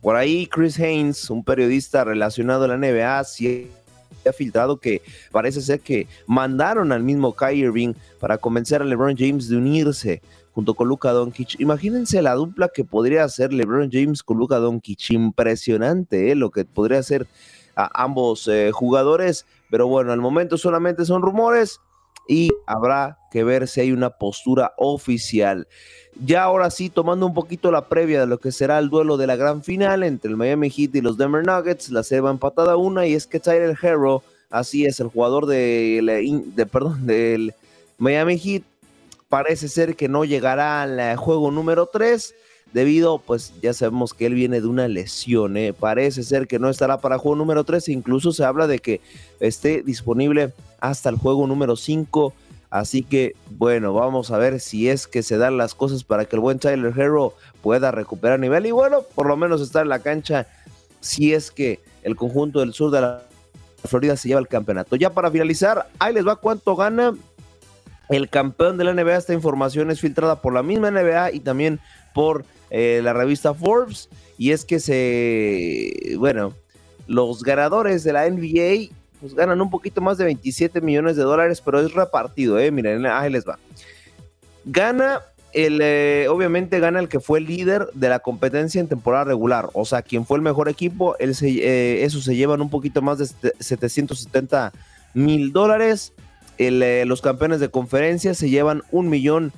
por ahí Chris Haynes, un periodista relacionado a la NBA, sí ha filtrado que parece ser que mandaron al mismo Kyrie Irving para convencer a LeBron James de unirse junto con Luka Doncic. Imagínense la dupla que podría hacer LeBron James con Luka Doncic. Impresionante ¿eh? lo que podría hacer a ambos eh, jugadores. Pero bueno, al momento solamente son rumores y habrá que ver si hay una postura oficial. Ya ahora sí, tomando un poquito la previa de lo que será el duelo de la gran final entre el Miami Heat y los Denver Nuggets, la serie va empatada una y es que Tyler Hero, así es, el jugador del Miami Heat, parece ser que no llegará al juego número 3 debido, pues ya sabemos que él viene de una lesión, ¿eh? parece ser que no estará para juego número 3, incluso se habla de que esté disponible hasta el juego número 5, así que bueno, vamos a ver si es que se dan las cosas para que el buen Tyler Hero pueda recuperar nivel y bueno, por lo menos estar en la cancha si es que el conjunto del sur de la Florida se lleva el campeonato. Ya para finalizar, ahí les va cuánto gana el campeón de la NBA. Esta información es filtrada por la misma NBA y también por eh, la revista Forbes. Y es que se, bueno, los ganadores de la NBA pues ganan un poquito más de 27 millones de dólares, pero es repartido, ¿eh? Miren, ahí les va. Gana el, eh, obviamente gana el que fue el líder de la competencia en temporada regular, o sea, quien fue el mejor equipo, él se, eh, eso se llevan un poquito más de 770 mil dólares. Eh, los campeones de conferencia se llevan un millón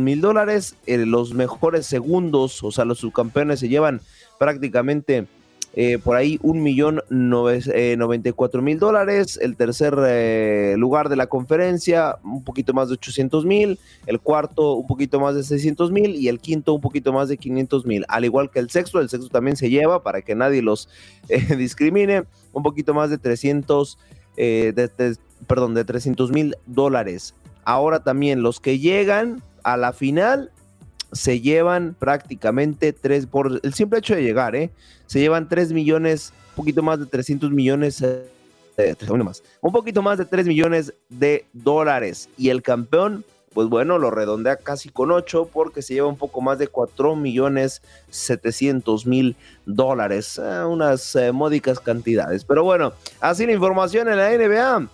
mil dólares. Eh, los mejores segundos, o sea, los subcampeones se llevan prácticamente eh, por ahí un millón mil dólares. El tercer lugar de la conferencia, un poquito más de 800 mil. El cuarto, un poquito más de 600 mil. Y el quinto, un poquito más de 500 mil. Al igual que el sexto, el sexto también se lleva para que nadie los discrimine. Un poquito más de 300 de, perdón, de 300 mil dólares. Ahora también los que llegan a la final, se llevan prácticamente tres, por el simple hecho de llegar, ¿eh? Se llevan tres millones, un poquito más de 300 millones, eh, un poquito más de 3 millones de dólares. Y el campeón, pues bueno, lo redondea casi con 8 porque se lleva un poco más de 4 millones 700 mil dólares, eh, unas eh, módicas cantidades. Pero bueno, así la información en la NBA.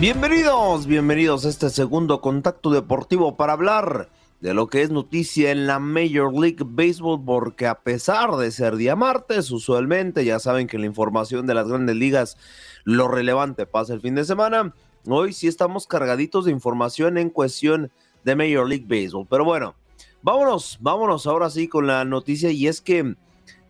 Bienvenidos, bienvenidos a este segundo contacto deportivo para hablar de lo que es noticia en la Major League Baseball, porque a pesar de ser día martes, usualmente ya saben que la información de las grandes ligas, lo relevante pasa el fin de semana. Hoy sí estamos cargaditos de información en cuestión de Major League Baseball. Pero bueno, vámonos, vámonos ahora sí con la noticia y es que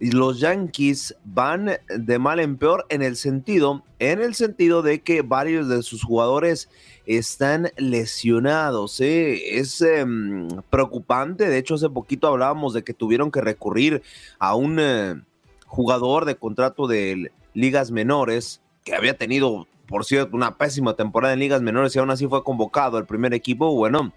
los Yankees van de mal en peor en el sentido, en el sentido de que varios de sus jugadores están lesionados. ¿eh? Es em, preocupante. De hecho, hace poquito hablábamos de que tuvieron que recurrir a un eh, jugador de contrato de ligas menores que había tenido, por cierto, una pésima temporada en ligas menores y aún así fue convocado al primer equipo. Bueno,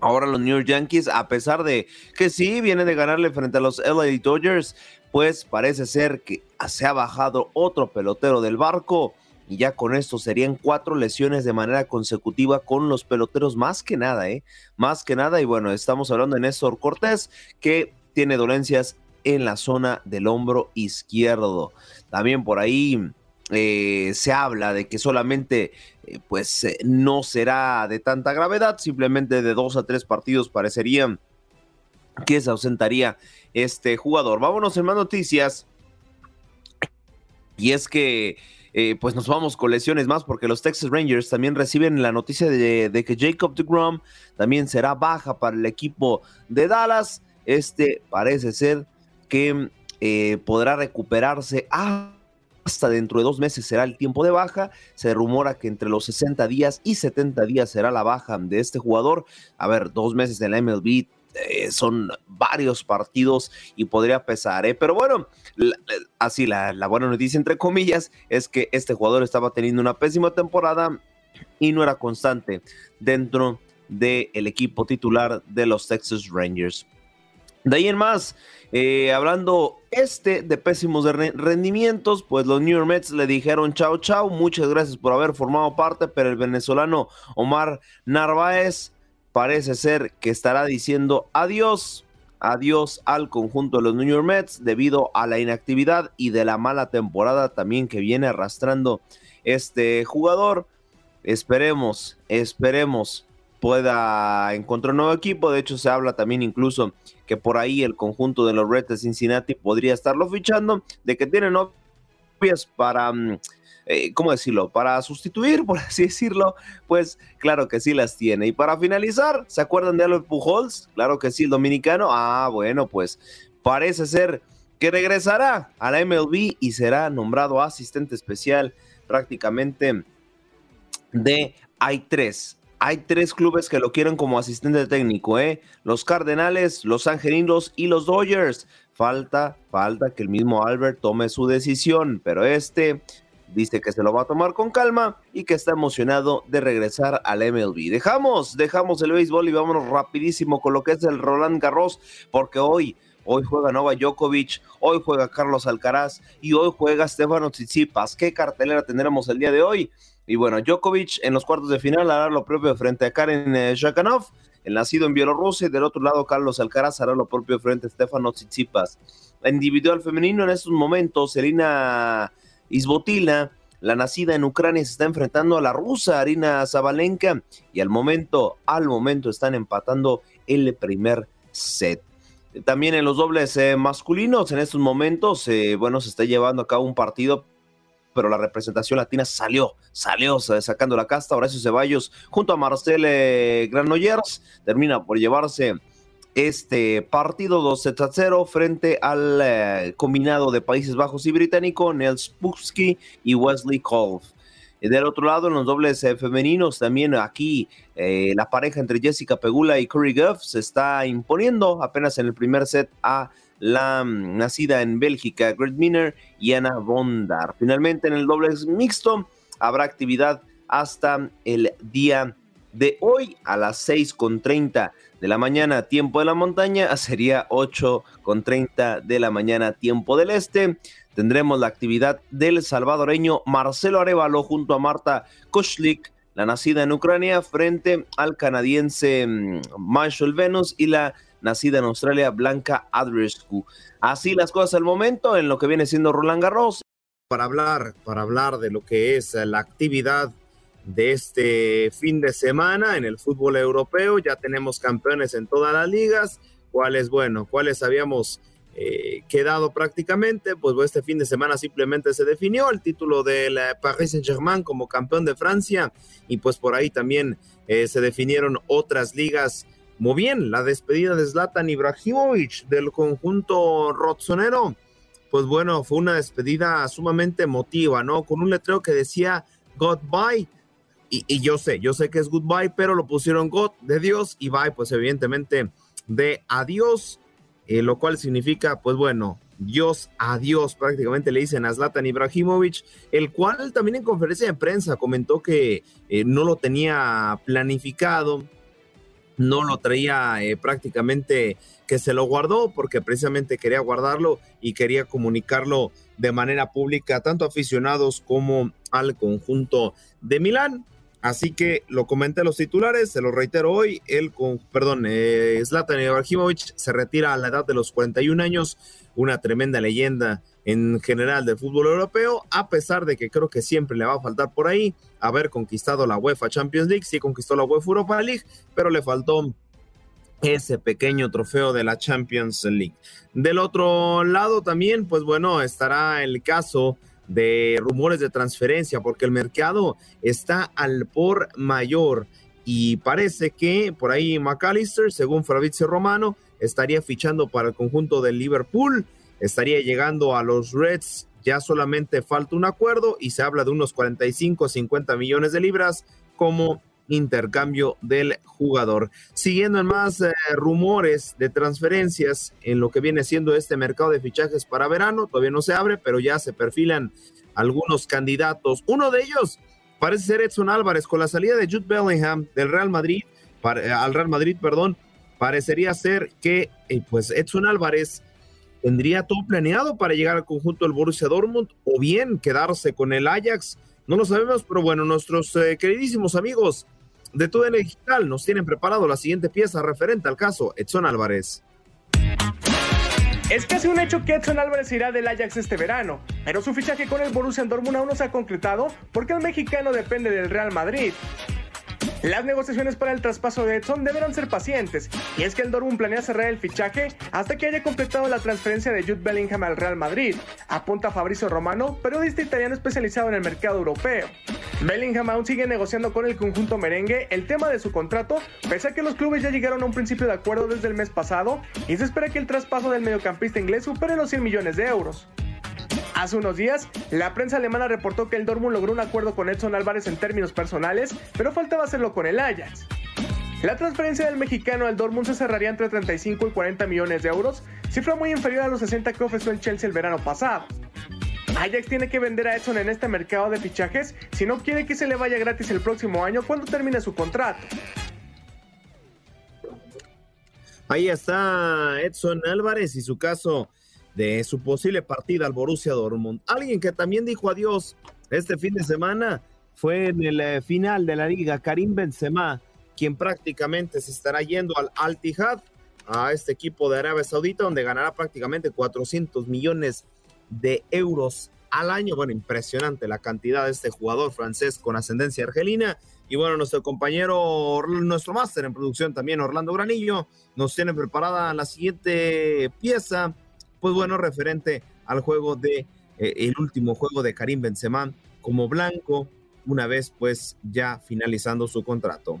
Ahora los New York Yankees, a pesar de que sí viene de ganarle frente a los LA Dodgers, pues parece ser que se ha bajado otro pelotero del barco y ya con esto serían cuatro lesiones de manera consecutiva con los peloteros más que nada, ¿eh? Más que nada y bueno, estamos hablando de Néstor Cortés que tiene dolencias en la zona del hombro izquierdo. También por ahí eh, se habla de que solamente pues eh, no será de tanta gravedad, simplemente de dos a tres partidos parecerían que se ausentaría este jugador. Vámonos en más noticias. Y es que pues nos vamos con lesiones más porque los Texas Rangers también reciben la noticia de, que Jacob DeGrom también será baja para el equipo de Dallas. Este parece ser que podrá recuperarse a hasta dentro de dos meses será el tiempo de baja. Se rumora que entre los 60 días y 70 días será la baja de este jugador. A ver, dos meses en la MLB eh, son varios partidos y podría pesar, ¿eh? pero bueno, así la, la, buena noticia entre comillas es que este jugador estaba teniendo una pésima temporada y no era constante dentro del equipo titular de los Texas Rangers. De ahí en más, eh, hablando este de pésimos rendimientos, pues los New York Mets le dijeron chao chao, muchas gracias por haber formado parte, pero el venezolano Omar Narváez parece ser que estará diciendo adiós, adiós al conjunto de los New York Mets debido a la inactividad y de la mala temporada también que viene arrastrando este jugador. Esperemos, esperemos pueda encontrar un nuevo equipo. De hecho, se habla también incluso que por ahí el conjunto de los Reds de Cincinnati podría estarlo fichando, de que tienen novias para, mm, eh, ¿cómo decirlo? Para sustituir, por así decirlo, pues claro que sí las tiene. Y para finalizar, ¿se acuerdan de Albert Pujols? Claro que sí, el dominicano. Ah, bueno, pues parece ser que regresará a la MLB y será nombrado asistente especial prácticamente de hay tres hay tres clubes que lo quieren como asistente técnico, ¿eh? Los Cardenales, los Angelinos y los Dodgers. Falta, falta que el mismo Albert tome su decisión, pero este dice que se lo va a tomar con calma y que está emocionado de regresar al MLB. Dejamos, dejamos el béisbol y vámonos rapidísimo con lo que es el Roland Garros, porque hoy, hoy juega Nova Djokovic, hoy juega Carlos Alcaraz y hoy juega Stefano Tsitsipas. ¿Qué cartelera tendremos el día de hoy? Y bueno, Djokovic en los cuartos de final hará lo propio frente a Karen eh, Shakanov, el nacido en Bielorrusia, y del otro lado Carlos Alcaraz hará lo propio frente a Stefano Tsitsipas. individual femenino en estos momentos, Serena Isbotina, la nacida en Ucrania, se está enfrentando a la rusa Arina Zabalenka y al momento, al momento están empatando el primer set. También en los dobles eh, masculinos, en estos momentos, eh, bueno, se está llevando a cabo un partido pero la representación latina salió, salió sacando la casta. Horacio Ceballos junto a Marcel eh, Granollers termina por llevarse este partido 2 a 0 frente al eh, combinado de Países Bajos y Británico, Nels Pupski y Wesley Kolf. Del otro lado, en los dobles eh, femeninos, también aquí eh, la pareja entre Jessica Pegula y Curry Guff se está imponiendo apenas en el primer set a la mm, nacida en Bélgica, Greg Miner y Ana Bondar. Finalmente, en el dobles mixto habrá actividad hasta el día de hoy a las 6.30 de la mañana, tiempo de la montaña, sería 8.30 de la mañana, tiempo del este tendremos la actividad del salvadoreño Marcelo Arevalo junto a Marta Koshlik, la nacida en Ucrania, frente al canadiense mm, Marshall Venus y la nacida en Australia Blanca Adrescu. Así las cosas al momento en lo que viene siendo Roland Garros.
Para hablar, para hablar de lo que es la actividad de este fin de semana en el fútbol europeo, ya tenemos campeones en todas las ligas, cuáles, bueno, cuáles habíamos eh, quedado prácticamente, pues este fin de semana simplemente se definió el título del Paris Saint Germain como campeón de Francia y pues por ahí también eh, se definieron otras ligas muy bien, la despedida de Zlatan Ibrahimovic del conjunto rotsonero, pues bueno, fue una despedida sumamente emotiva, ¿no? Con un letrero que decía goodbye. Y, y yo sé, yo sé que es goodbye, pero lo pusieron God de Dios y bye, pues evidentemente de adiós. Eh, lo cual significa, pues bueno, Dios adiós, prácticamente le dicen a Zlatan Ibrahimovic, el cual también en conferencia de prensa comentó que eh, no lo tenía planificado, no lo traía eh, prácticamente que se lo guardó porque precisamente quería guardarlo y quería comunicarlo de manera pública tanto a aficionados como al conjunto de Milán. Así que lo comenté los titulares, se lo reitero hoy, el con, perdón, eh, Zlatan Ibrahimovic se retira a la edad de los 41 años, una tremenda leyenda en general del fútbol europeo, a pesar de que creo que siempre le va a faltar por ahí haber conquistado la UEFA Champions League, sí conquistó la UEFA Europa League, pero le faltó ese pequeño trofeo de la Champions League. Del otro lado también, pues bueno, estará el caso de rumores de transferencia, porque el mercado está al por mayor. Y parece que por ahí McAllister, según Fabrizio Romano, estaría fichando para el conjunto del Liverpool, estaría llegando a los Reds, ya solamente falta un acuerdo y se habla de unos 45 50 millones de libras como intercambio del jugador. Siguiendo en más eh, rumores de transferencias en lo que viene siendo este mercado de fichajes para verano, todavía no se abre, pero ya se perfilan algunos candidatos. Uno de ellos parece ser Edson Álvarez con la salida de Jude Bellingham del Real Madrid eh, al Real Madrid, perdón, parecería ser que eh, pues Edson Álvarez tendría todo planeado para llegar al conjunto del Borussia Dortmund o bien quedarse con el Ajax. No lo sabemos, pero bueno, nuestros queridísimos amigos de TUDN Digital nos tienen preparado la siguiente pieza referente al caso Edson Álvarez.
Es casi un hecho que Edson Álvarez irá del Ajax este verano, pero su fichaje con el Borussia Dortmund aún no se ha concretado porque el mexicano depende del Real Madrid. Las negociaciones para el traspaso de Edson deberán ser pacientes, y es que el Dortmund planea cerrar el fichaje hasta que haya completado la transferencia de Jude Bellingham al Real Madrid, apunta Fabrizio Romano, periodista italiano especializado en el mercado europeo. Bellingham aún sigue negociando con el conjunto merengue el tema de su contrato, pese a que los clubes ya llegaron a un principio de acuerdo desde el mes pasado y se espera que el traspaso del mediocampista inglés supere los 100 millones de euros. Hace unos días, la prensa alemana reportó que el Dortmund logró un acuerdo con Edson Álvarez en términos personales, pero faltaba hacerlo con el Ajax. La transferencia del mexicano al Dortmund se cerraría entre 35 y 40 millones de euros, cifra muy inferior a los 60 que ofreció el Chelsea el verano pasado. Ajax tiene que vender a Edson en este mercado de fichajes si no quiere que se le vaya gratis el próximo año cuando termine su contrato.
Ahí está Edson Álvarez y su caso de su posible partida al Borussia Dortmund. Alguien que también dijo adiós este fin de semana fue en el eh, final de la liga Karim Benzema, quien prácticamente se estará yendo al Al Ittihad, a este equipo de Arabia Saudita, donde ganará prácticamente 400 millones de euros al año. Bueno, impresionante la cantidad de este jugador francés con ascendencia argelina. Y bueno, nuestro compañero, nuestro máster en producción también, Orlando Granillo, nos tiene preparada la siguiente pieza pues bueno, referente al juego de, eh, el último juego de Karim Benzema como blanco, una vez pues ya finalizando su contrato.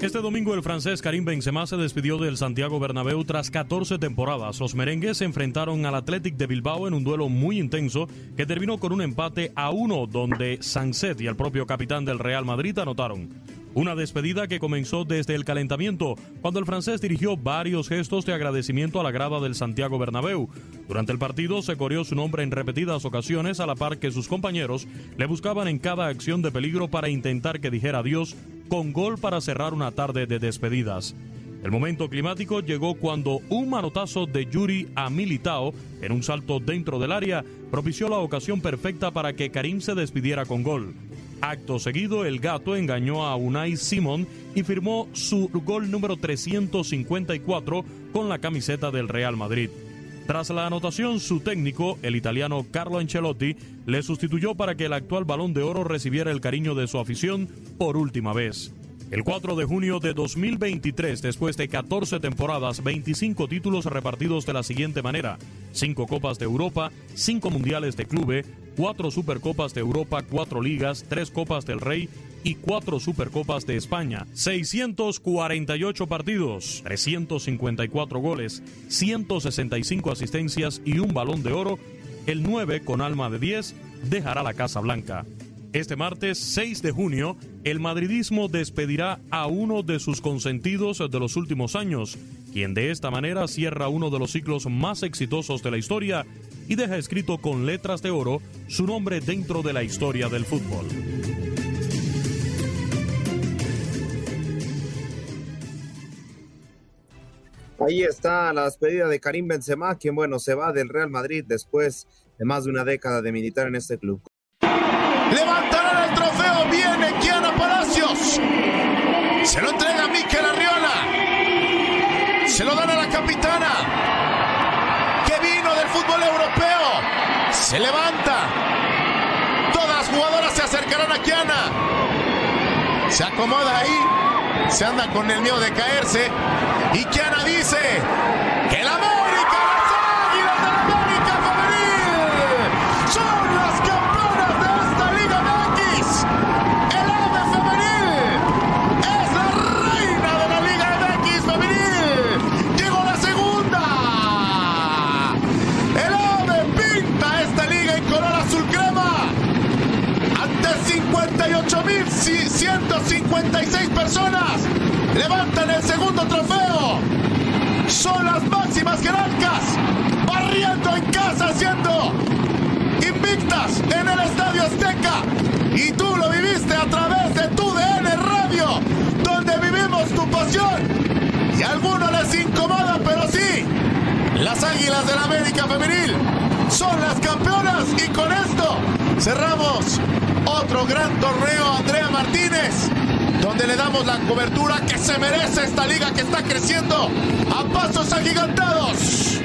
Este domingo el francés Karim Benzema se despidió del Santiago Bernabéu tras 14 temporadas. Los merengues se enfrentaron al Athletic de Bilbao en un duelo muy intenso que terminó con un empate a uno donde Sanset y el propio capitán del Real Madrid anotaron. Una despedida que comenzó desde el calentamiento, cuando el francés dirigió varios gestos de agradecimiento a la grada del Santiago Bernabéu. Durante el partido se corrió su nombre en repetidas ocasiones a la par que sus compañeros le buscaban en cada acción de peligro para intentar que dijera adiós con gol para cerrar una tarde de despedidas. El momento climático llegó cuando un manotazo de Yuri a Militao en un salto dentro del área propició la ocasión perfecta para que Karim se despidiera con gol. Acto seguido, el gato engañó a Unai Simon y firmó su gol número 354 con la camiseta del Real Madrid. Tras la anotación, su técnico, el italiano Carlo Ancelotti, le sustituyó para que el actual balón de oro recibiera el cariño de su afición por última vez. El 4 de junio de 2023, después de 14 temporadas, 25 títulos repartidos de la siguiente manera: 5 Copas de Europa, 5 Mundiales de Clube, 4 Supercopas de Europa, 4 Ligas, 3 Copas del Rey y 4 Supercopas de España, 648 partidos, 354 goles, 165 asistencias y un balón de oro, el 9 con alma de 10 dejará la Casa Blanca. Este martes 6 de junio, el madridismo despedirá a uno de sus consentidos de los últimos años, quien de esta manera cierra uno de los ciclos más exitosos de la historia y deja escrito con letras de oro su nombre dentro de la historia del fútbol.
Ahí está la despedida de Karim Benzema, quien bueno se va del Real Madrid después de más de una década de militar en este club.
Levantarán el trofeo, viene Kiana Palacios. Se lo entrega a Mikel Arriola. Se lo dan a la capitana. Que vino del fútbol europeo. Se levanta. Todas las jugadoras se acercarán a Kiana. Se acomoda ahí. Se anda con el miedo de caerse. Y Kiana dice 58.156 personas levantan el segundo trofeo. Son las máximas jerarcas, barriendo en casa, siendo invictas en el Estadio Azteca. Y tú lo viviste a través de tu DN Radio, donde vivimos tu pasión. Y a algunos les incomoda, pero sí, las Águilas del América Femenil son las campeonas y con esto cerramos otro gran torneo Andrea Martínez donde le damos la cobertura que se merece esta liga que está creciendo a pasos agigantados.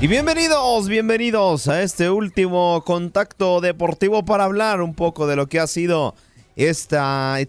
Y bienvenidos, bienvenidos a este último contacto deportivo para hablar un poco de lo que ha sido este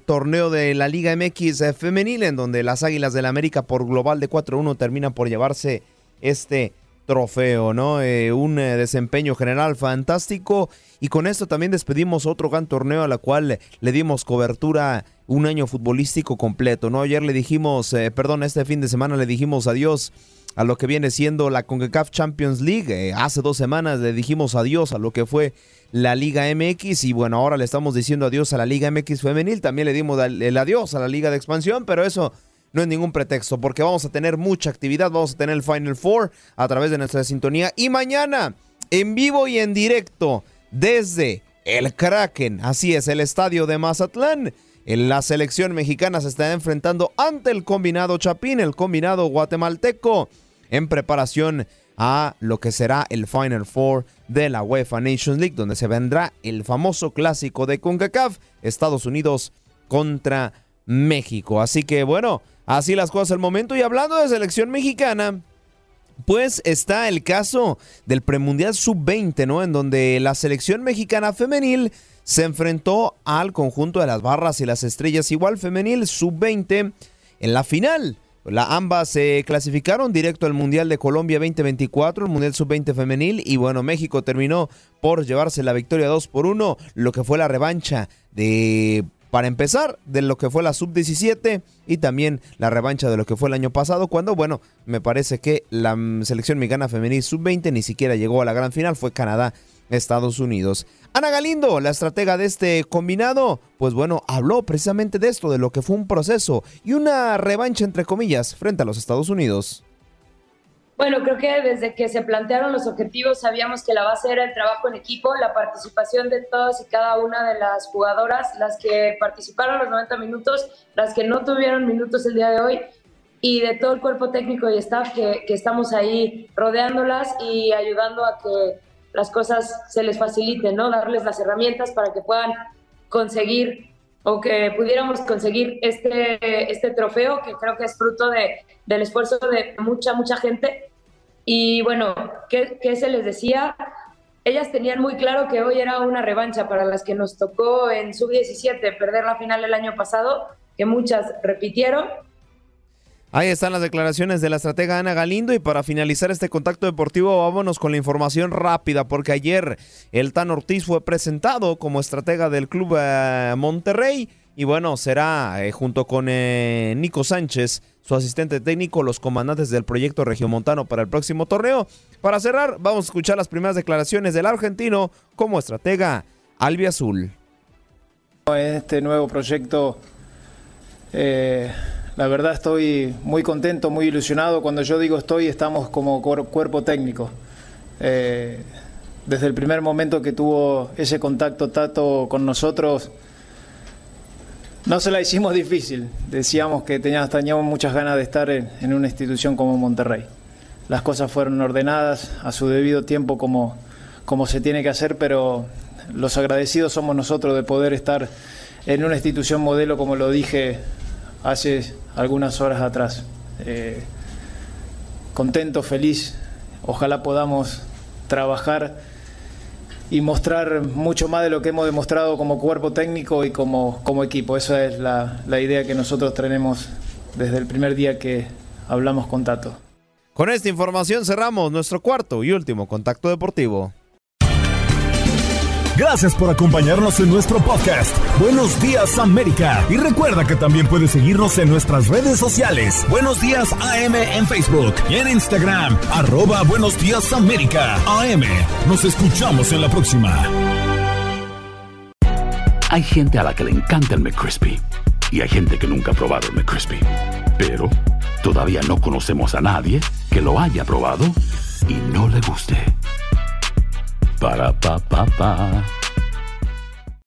torneo de la Liga MX femenil en donde las Águilas del América por global de 4-1 terminan por llevarse este trofeo, ¿no? Eh, un eh, desempeño general fantástico y con esto también despedimos otro gran torneo a la cual le dimos cobertura un año futbolístico completo, ¿no? Ayer le dijimos, eh, perdón, este fin de semana le dijimos adiós a lo que viene siendo la CONCACAF Champions League. hace dos semanas le dijimos adiós a lo que fue la Liga MX y bueno, ahora le estamos diciendo adiós a la Liga MX femenil. También le dimos el adiós a la Liga de Expansión, pero eso no es ningún pretexto, porque vamos a tener mucha actividad, vamos a tener el Final Four a través de nuestra sintonía y mañana en vivo y en directo desde el Kraken, así es, el estadio de Mazatlán. La selección mexicana se está enfrentando ante el combinado Chapín, el combinado guatemalteco, en preparación a lo que será el Final Four de la UEFA Nations League, donde se vendrá el famoso clásico de CONCACAF, Estados Unidos contra México. Así que bueno, así las cosas al momento. Y hablando de selección mexicana, pues está el caso del premundial sub-20, ¿no? En donde la selección mexicana femenil se enfrentó al conjunto de las barras y las estrellas igual femenil sub-20 en la final La, ambas se clasificaron directo al Mundial de Colombia 2024, el Mundial Sub-20 femenil, y bueno, México terminó por llevarse la victoria 2 por 1, lo que fue la revancha de para empezar, de lo que fue la sub-17 y también la revancha de lo que fue el año pasado, cuando, bueno, me parece que la mm, selección mexicana femenil sub-20 ni siquiera llegó a la gran final, fue Canadá, Estados Unidos. Ana Galindo, la estratega de este combinado, pues bueno, habló precisamente de esto, de lo que fue un proceso y una revancha, entre comillas, frente a los Estados Unidos.
Bueno, creo que desde que se plantearon los objetivos sabíamos que la base era el trabajo en equipo, la participación de todas y cada una de las jugadoras, las que participaron los 90 minutos, las que no tuvieron minutos el día de hoy y de todo el cuerpo técnico y staff que, estamos ahí rodeándolas y ayudando a que las cosas se les faciliten, ¿no? Darles las herramientas para que puedan conseguir o que pudiéramos conseguir este, este trofeo, que creo que es fruto de, del esfuerzo de mucha, mucha gente. Y bueno, ¿qué, ¿qué, se les decía? Ellas tenían muy claro que hoy era una revancha para las que nos tocó en sub-17 perder la final el año pasado, que muchas repitieron.
Ahí están las declaraciones de la estratega Ana Galindo y para finalizar este contacto deportivo vámonos con la información rápida porque ayer el Tan Ortiz fue presentado como estratega del club eh, Monterrey y bueno, será eh, junto con eh, Nico Sánchez, su asistente técnico, los comandantes del proyecto regiomontano para el próximo torneo. Para cerrar, vamos a escuchar las primeras declaraciones del argentino como estratega Albiazul.
En este nuevo proyecto la verdad estoy muy contento, muy ilusionado. Cuando yo digo estoy, estamos como cuerpo técnico. Eh, desde el primer momento que tuvo ese contacto Tato con nosotros, no se la hicimos difícil. Decíamos que teníamos, muchas ganas de estar en, una institución como Monterrey. Las cosas fueron ordenadas a su debido tiempo como, como se tiene que hacer, pero los agradecidos somos nosotros de poder estar en una institución modelo, como lo dije hace algunas horas atrás. Eh, contento, feliz, ojalá podamos trabajar y mostrar mucho más de lo que hemos demostrado como cuerpo técnico y como, como equipo. Esa es la, la idea que nosotros tenemos desde el primer día que hablamos con Tato.
Con esta información cerramos nuestro cuarto y último contacto deportivo.
Gracias por acompañarnos en nuestro podcast. Buenos días América. Y recuerda que también puedes seguirnos en nuestras redes sociales. Buenos días AM en Facebook y en Instagram. Arroba Buenos días América. AM. Nos escuchamos en la próxima.
Hay gente a la que le encanta el McCrispy. Y hay gente que nunca ha probado el McCrispy. Pero todavía no conocemos a nadie que lo haya probado y no le guste. Ba-da-ba-ba-ba